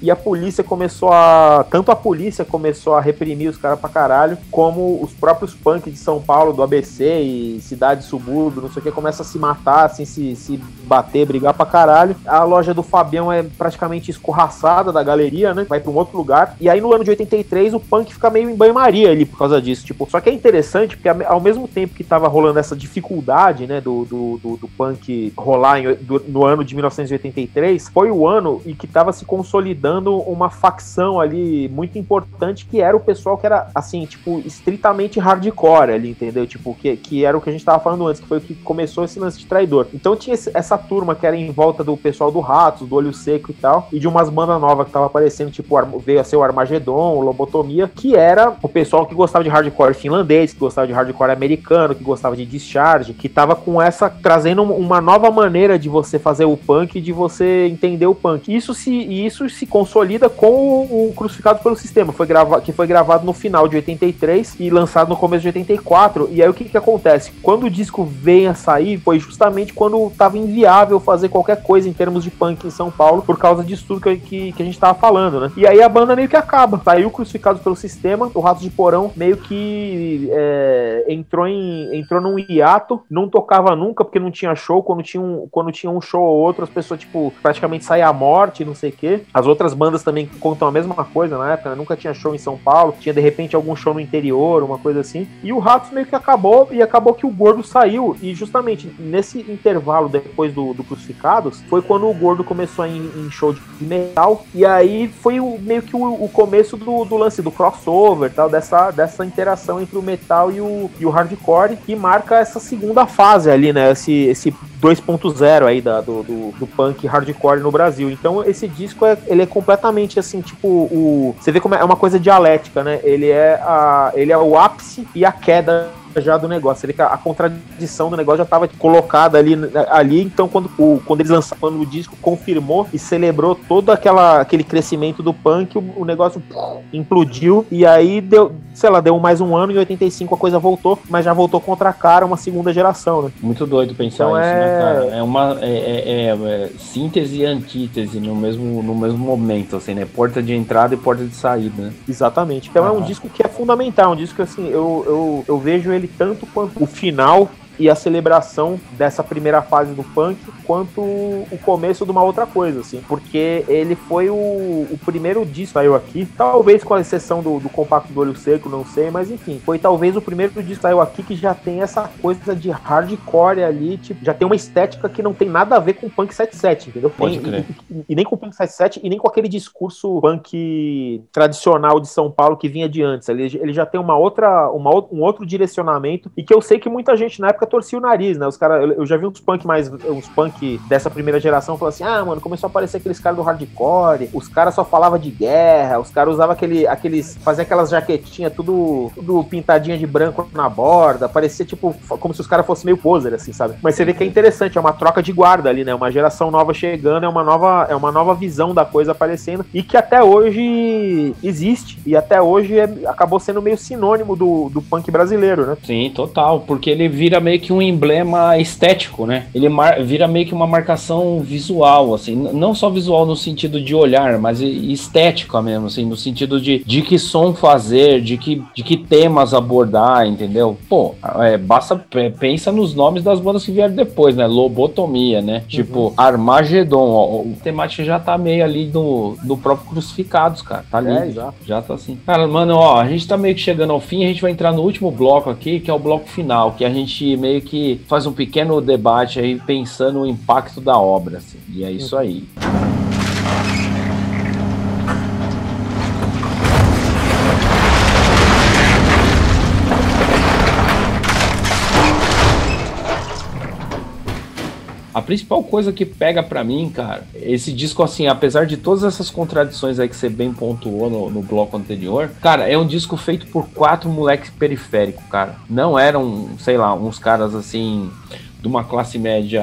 e a polícia começou a. Tanto a polícia começou a reprimir os caras pra caralho, como os próprios punks de São Paulo, do ABC e cidade, subúrbio, não sei o que, começa a se matar, assim, se, se bater, brigar pra caralho. A loja do Fabião é praticamente escorraçada da galeria, né? Vai pra um outro lugar. E aí no ano de 83 o punk fica meio em banho-maria ali por causa disso. Tipo, só que é interessante porque ao mesmo tempo que tava rolando essa dificuldade, né, do, do, do, do punk rolar em, do, no ano de 1983, foi o ano em que tava se consolidando dando uma facção ali muito importante que era o pessoal que era, assim, tipo, estritamente hardcore ali, entendeu? Tipo, que, que era o que a gente tava falando antes, que foi o que começou esse lance de traidor. Então tinha essa turma que era em volta do pessoal do Ratos, do Olho Seco e tal, e de umas bandas novas que tava aparecendo, tipo, veio a ser o Armagedon, o Lobotomia, que era o pessoal que gostava de hardcore finlandês, que gostava de hardcore americano, que gostava de discharge, que tava com essa, trazendo uma nova maneira de você fazer o punk, de você entender o punk. Isso se, isso se consolida com o, Crucificado pelo Sistema, foi grava, que foi gravado no final de 83 e lançado no começo de 84. E aí o que, que acontece? Quando o disco vem a sair, foi justamente quando estava inviável fazer qualquer coisa em termos de punk em São Paulo, por causa disso tudo que, que, que a gente estava falando, né? E aí a banda meio que acaba. Saiu Crucificado pelo Sistema, o Ratos de Porão meio que é, entrou, em, entrou num hiato, não tocava nunca porque não tinha show. Quando tinha um, quando tinha um show ou outro, as pessoas, tipo, praticamente saíam à morte, não sei o quê. As outras outras bandas também contam a mesma coisa na época, né? nunca tinha show em São Paulo, tinha de repente algum show no interior, uma coisa assim. E o Ratos meio que acabou, e acabou que o Gordo saiu, e justamente nesse intervalo depois do, do Crucificados, foi quando o Gordo começou a ir em show de metal, e aí foi o, meio que o, o começo do, do, lance do crossover, tal, dessa, dessa interação entre o metal e o, e o hardcore, que marca essa segunda fase ali, né? Esse, esse 2.0 aí da, do, do, do, punk hardcore no Brasil. Então esse disco é, ele é completamente assim, tipo, o. Você vê como é uma coisa dialética, né? Ele é, a, ele é o ápice e a queda já do negócio. Que a, contradição do negócio já estava colocada ali, ali. Então, quando, o, quando eles lançaram quando o disco, confirmou e celebrou todo aquela, aquele crescimento do punk, o, o negócio pum, implodiu. E aí deu, sei lá, deu mais um ano. Em 85 a coisa voltou, mas já voltou contra a cara uma segunda geração, né? Muito doido pensar então, isso, né, é... né, cara? É uma é, é, é, é, síntese e antítese no mesmo, no mesmo momento, assim, né? Porta de entrada e porta de saída, né? Exatamente. Então ah. é um disco que é fundamental, um disco que, assim, eu, eu, eu vejo ele tanto quanto o final e a celebração dessa primeira fase do punk, quanto o começo de uma outra coisa, assim, porque ele foi o, o primeiro disco que saiu aqui, talvez com a exceção do, do compacto do olho seco, não sei, mas enfim, foi talvez o primeiro disco que saiu aqui que já tem essa coisa de hardcore ali, tipo, já tem uma estética que não tem nada a ver com punk 77, entendeu? Pode crer. E, e, e, nem com punk 77 e nem com aquele discurso punk tradicional de São Paulo que vinha de antes. Ele, ele já tem uma outra, uma, um outro direcionamento e que eu sei que muita gente na época torcia o nariz, né? Os caras, eu, eu, já vi uns punk mais, uns punk dessa primeira geração falando assim: ah, mano, começou a aparecer aqueles caras do hardcore, os caras só falavam de guerra, os caras usavam aquele, aqueles, fazia aquelas jaquetinhas tudo, tudo pintadinha de branco na borda, parecia tipo, como se os caras fossem meio poser, assim, sabe? Mas você vê que é interessante, é uma troca de guarda ali, né? Uma geração nova chegando, é uma nova, é uma nova visão da coisa aparecendo e que até hoje existe e até hoje é, acabou sendo meio sinônimo do, do punk brasileiro, né? Sim, total, porque ele vira meio que um emblema estético, né? Ele vira meio que uma marcação visual, assim, não só visual no sentido de olhar, mas estética mesmo, assim, no sentido de, de que som fazer, de que, de que temas abordar, entendeu? Pô, é, basta, pensa nos nomes das bandas que vieram depois, né? Lobotomia, né? Uhum. Tipo, Armagedon, ó, o temático já tá meio ali no, no próprio Crucificados, cara, tá ali, é, já. já tá assim. Cara, mano, ó, a gente tá meio que chegando ao fim, a gente vai entrar no último bloco aqui, que é o bloco final, que a gente meio que faz um pequeno debate aí pensando no impacto da obra, assim, e é isso aí. A principal coisa que pega para mim, cara, esse disco, assim, apesar de todas essas contradições aí que você bem pontuou no, no bloco anterior, cara, é um disco feito por quatro moleques periféricos, cara. Não eram, sei lá, uns caras assim de uma classe média,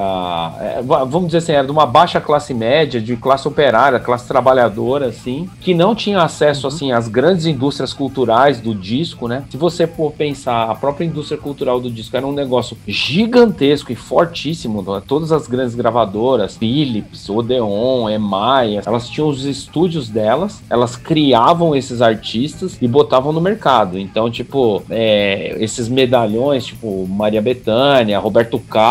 é, vamos dizer assim, era de uma baixa classe média, de classe operária, classe trabalhadora, assim, que não tinha acesso, uhum. assim, às grandes indústrias culturais do disco, né? Se você for pensar, a própria indústria cultural do disco era um negócio gigantesco e fortíssimo, né? todas as grandes gravadoras, Philips, Odeon, EMI, elas tinham os estúdios delas, elas criavam esses artistas e botavam no mercado. Então, tipo, é, esses medalhões, tipo Maria Bethânia, Roberto Carlos,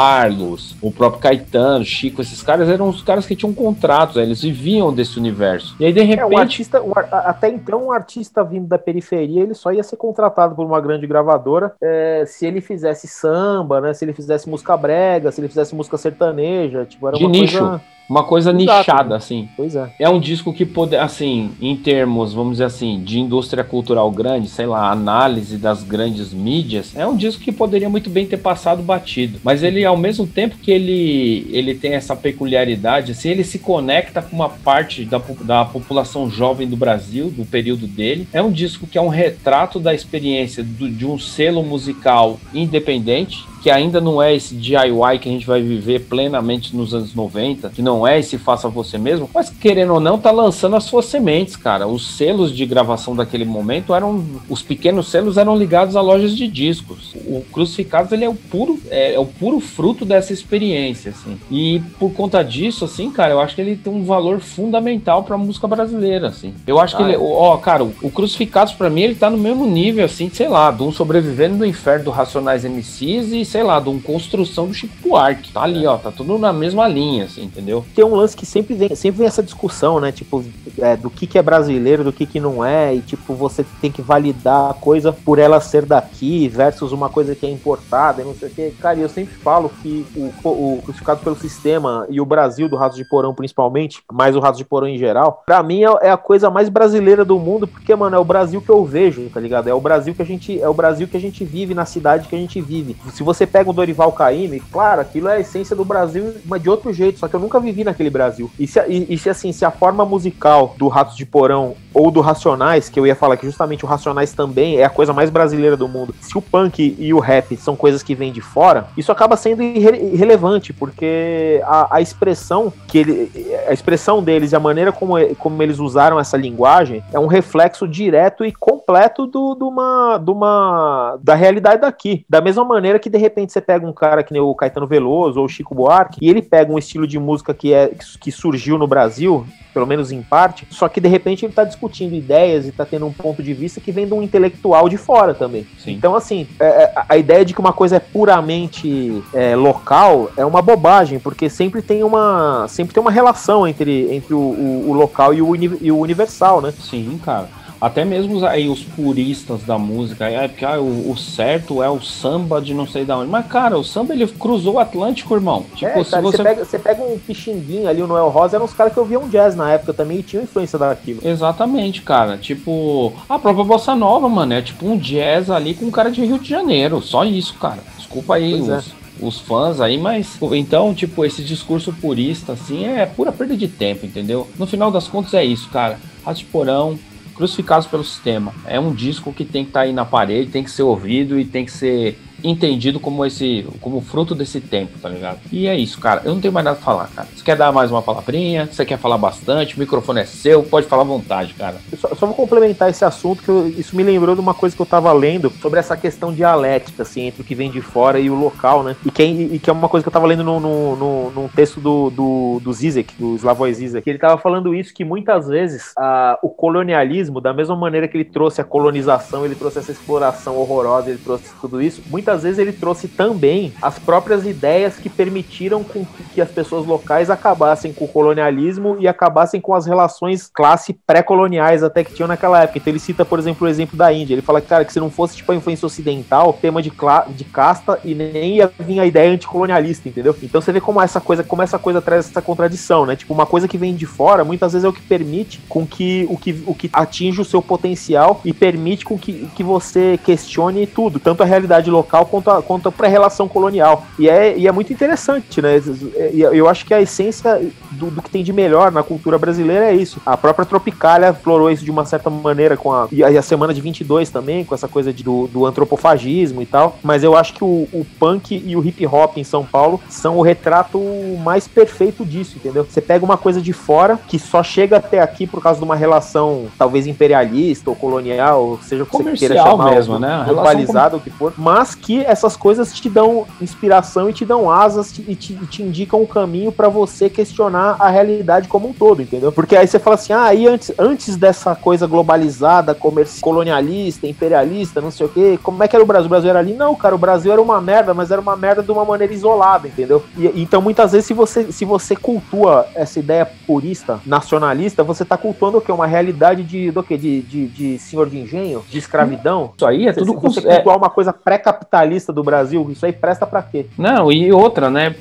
o próprio Caetano, Chico, esses caras eram os caras que tinham contratos, eles viviam desse universo. E aí, de repente. É, um artista, um, até então, um artista vindo da periferia, ele só ia ser contratado por uma grande gravadora é, se ele fizesse samba, né? Se ele fizesse música brega, se ele fizesse música sertaneja. Tipo, era de uma nicho. Coisa... Uma coisa Exato, nichada, né? assim. Pois é. É um disco que pode, assim, em termos, vamos dizer assim, de indústria cultural grande, sei lá, análise das grandes mídias, é um disco que poderia muito bem ter passado batido. Mas ele, ao mesmo tempo que ele, ele tem essa peculiaridade, assim, ele se conecta com uma parte da, da população jovem do Brasil, do período dele. É um disco que é um retrato da experiência do, de um selo musical independente, que ainda não é esse DIY que a gente vai viver plenamente nos anos 90, que não é esse faça você mesmo, mas querendo ou não, tá lançando as suas sementes, cara. Os selos de gravação daquele momento eram. Os pequenos selos eram ligados a lojas de discos. O Crucificados ele é o puro, é, é o puro fruto dessa experiência, assim. E por conta disso, assim, cara, eu acho que ele tem um valor fundamental pra música brasileira, assim. Eu acho ah, que ele. É. Ó, cara, o, Crucificados, para mim, ele tá no mesmo nível, assim, sei lá, de um sobrevivendo do inferno do Racionais MCs e sei lá, de uma construção do Chico Buarque. Tá ali, é. ó, tá tudo na mesma linha, assim, entendeu? Tem um lance que sempre vem, sempre vem essa discussão, né? Tipo, é, do que, que é brasileiro, do que, que não é, e tipo, você tem que validar a coisa por ela ser daqui versus uma coisa que é importada e não sei o que. Cara, eu sempre falo que o, o crucificado pelo sistema e o Brasil do Raso de Porão, principalmente, mais o Raso de Porão em geral, pra mim é, é a coisa mais brasileira do mundo, porque, mano, é o Brasil que eu vejo, tá ligado? É o Brasil que a gente, é o Brasil que a gente vive na cidade que a gente vive. Se você você pega o Dorival Caymmi, claro, aquilo é a essência do Brasil, mas de outro jeito, só que eu nunca vivi naquele Brasil. E se, e, e se assim, se a forma musical do Ratos de Porão ou do Racionais, que eu ia falar que justamente o Racionais também é a coisa mais brasileira do mundo, se o punk e o rap são coisas que vêm de fora, isso acaba sendo irre irrelevante, porque a, a, expressão que ele, a expressão deles e a maneira como, como eles usaram essa linguagem é um reflexo direto e completo do, do uma, do uma, da realidade daqui. Da mesma maneira que de repente você pega um cara que nem o Caetano Veloso ou o Chico Buarque e ele pega um estilo de música que é que surgiu no Brasil pelo menos em parte, só que de repente ele está discutindo ideias e está tendo um ponto de vista que vem de um intelectual de fora também. Sim. Então, assim, é, é, a ideia de que uma coisa é puramente é, local é uma bobagem, porque sempre tem uma, sempre tem uma relação entre, entre o, o, o local e o, e o universal, né? Sim, cara. Até mesmo aí os puristas da música, é porque ah, o, o, certo é o samba de não sei da onde. Mas, cara, o samba ele cruzou o Atlântico, irmão. Tipo, é, cara, você... Você, pega, você pega um pixinguinho ali, o Noel Rosa, eram os caras que ouviam jazz na época também e tinham influência daquilo. Exatamente, cara. Tipo, a própria Bossa Nova, mano, é tipo um jazz ali com um cara de Rio de Janeiro. Só isso, cara. Desculpa aí pois os, é. os fãs aí, mas então, tipo, esse discurso purista, assim, é pura perda de tempo, entendeu? No final das contas é isso, cara. Rato Porão, Crucificados pelo Sistema. É um disco que tem que estar tá aí na parede, tem que ser ouvido e tem que ser entendido como esse, como fruto desse tempo, tá ligado? E é isso, cara. Eu não tenho mais nada pra falar, cara. Você quer dar mais uma palavrinha? Você quer falar bastante? O microfone é seu, pode falar à vontade, cara. Eu só, só vou complementar esse assunto, que eu, isso me lembrou de uma coisa que eu tava lendo sobre essa questão dialética, assim, entre o que vem de fora e o local, né? E que, é, e que é uma coisa que eu tava lendo no, no, no, num texto do, do, do Zizek, do Slavoj Zizek, ele tava falando isso, que muitas vezes a, o colonialismo, da mesma maneira que ele trouxe a colonização, ele trouxe essa exploração horrorosa, ele trouxe tudo isso, muitas muitas vezes ele trouxe também as próprias ideias que permitiram que as pessoas locais acabassem com o colonialismo e acabassem com as relações classe pré-coloniais até que tinham naquela época. Então ele cita, por exemplo, o exemplo da Índia. Ele fala, cara, que se não fosse tipo a influência ocidental, tema de, de casta e nem ia vir a ideia anticolonialista, entendeu? Então você vê como essa coisa, como essa coisa traz essa contradição, né? Tipo, uma coisa que vem de fora, muitas vezes é o que permite com que o que, o que atinge o seu potencial e permite com que, que você questione tudo, tanto a realidade local colonial quanto a, pré-relação colonial. E é, e é muito interessante, né? Eu acho que a essência do, do, que tem de melhor na cultura brasileira é isso. A própria Tropicália explorou isso de uma certa maneira com a. E a, semana de 22 também, com essa coisa de, do, do antropofagismo e tal. Mas eu acho que o, o punk e o hip hop em São Paulo são o retrato mais perfeito disso, entendeu? Você pega uma coisa de fora que só chega até aqui por causa de uma relação talvez imperialista ou colonial, seja o que você queira chamar, mesmo, né? globalizado, o que for, mas que essas coisas te dão inspiração e te dão asas e te, te indicam o caminho para você questionar a realidade como um todo, entendeu? Porque aí você fala assim, ah, aí antes, antes dessa coisa globalizada, comercial, colonialista, imperialista, não sei o quê, como é que era o Brasil? O Brasil era ali? Não, cara, o Brasil era uma merda, mas era uma merda de uma maneira isolada, entendeu? E, então, muitas vezes, se você, se você cultua essa ideia purista, nacionalista, você tá cultuando o quê? Uma realidade de, do quê? De, de, de senhor de engenho, de escravidão. Isso aí é tudo... Se você é... cultuar uma coisa pré-capitalista do Brasil, isso aí presta para quê? Não, e outra, né?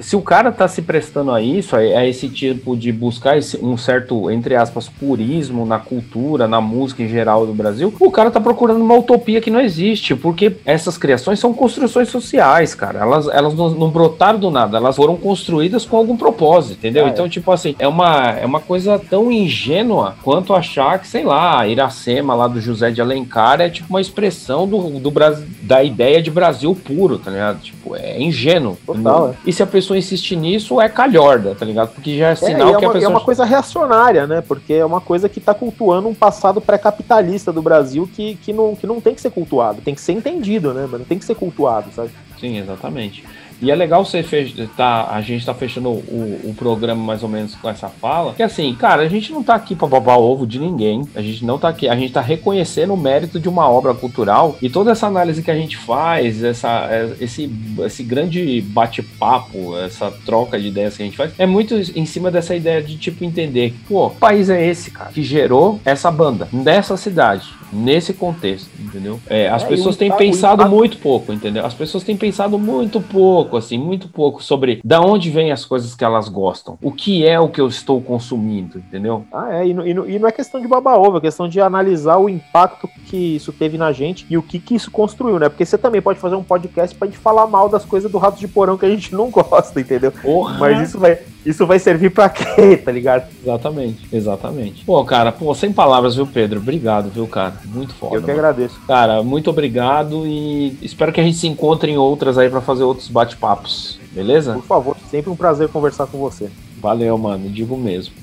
Se o cara tá se prestando a isso, a, esse tipo de buscar esse, um certo, entre aspas, purismo na cultura, na música em geral do Brasil, o cara tá procurando uma utopia que não existe, porque essas criações são construções sociais, cara. Elas, elas não, não brotaram do nada, elas foram construídas com algum propósito, entendeu? Ah, é. então, tipo assim, é uma, é uma coisa tão ingênua quanto achar que, sei lá, Iracema lá do José de Alencar é tipo uma expressão do, do Brasil, da ideia de Brasil puro, tá ligado? Tipo, é ingênuo. Total, é. E se a pessoa insistir nisso, é calhorda, tá ligado? Porque já é, é sinal é, que uma, a pessoa. É uma coisa reacionária, né? Porque é uma coisa que tá cultuando um passado pré-capitalista do Brasil que, que, não, que não tem que ser cultuado, tem que ser entendido, né? Mas não tem que ser cultuado, sabe? Sim, exatamente. E é legal você fech... tá, a gente tá fechando o, o, programa mais ou menos com essa fala, que assim, cara, a gente não tá aqui para babar ovo de ninguém, a gente não tá aqui, a gente tá reconhecendo o mérito de uma obra cultural e toda essa análise que a gente faz, essa, é, esse, esse grande bate-papo, essa troca de ideias que a gente faz, é muito em cima dessa ideia de tipo entender que, pô, que país é esse, cara, que gerou essa banda nessa cidade, nesse contexto, entendeu? É, as é, pessoas têm pensado muito pouco, entendeu? As pessoas têm pensado muito pouco, assim, muito pouco sobre da onde vêm as coisas que elas gostam, o que é o que eu estou consumindo, entendeu? Ah, é, e, e, e não é questão de baba ovo, é questão de analisar o impacto que isso teve na gente e o que que isso construiu, né? Porque você também pode fazer um podcast pra gente falar mal das coisas do Rato de Porão que a gente não (laughs) gosta, entendeu? Porra. Mas isso vai, isso vai servir para quê, tá ligado? Exatamente, exatamente. Pô, cara, pô, sem palavras, viu, Pedro? Obrigado, viu, cara? Muito foda. Eu que mano. agradeço. Cara, muito obrigado e espero que a gente se encontre em outras aí para fazer outros bate-papos, beleza? Por favor, sempre um prazer conversar com você. Valeu, mano, digo mesmo.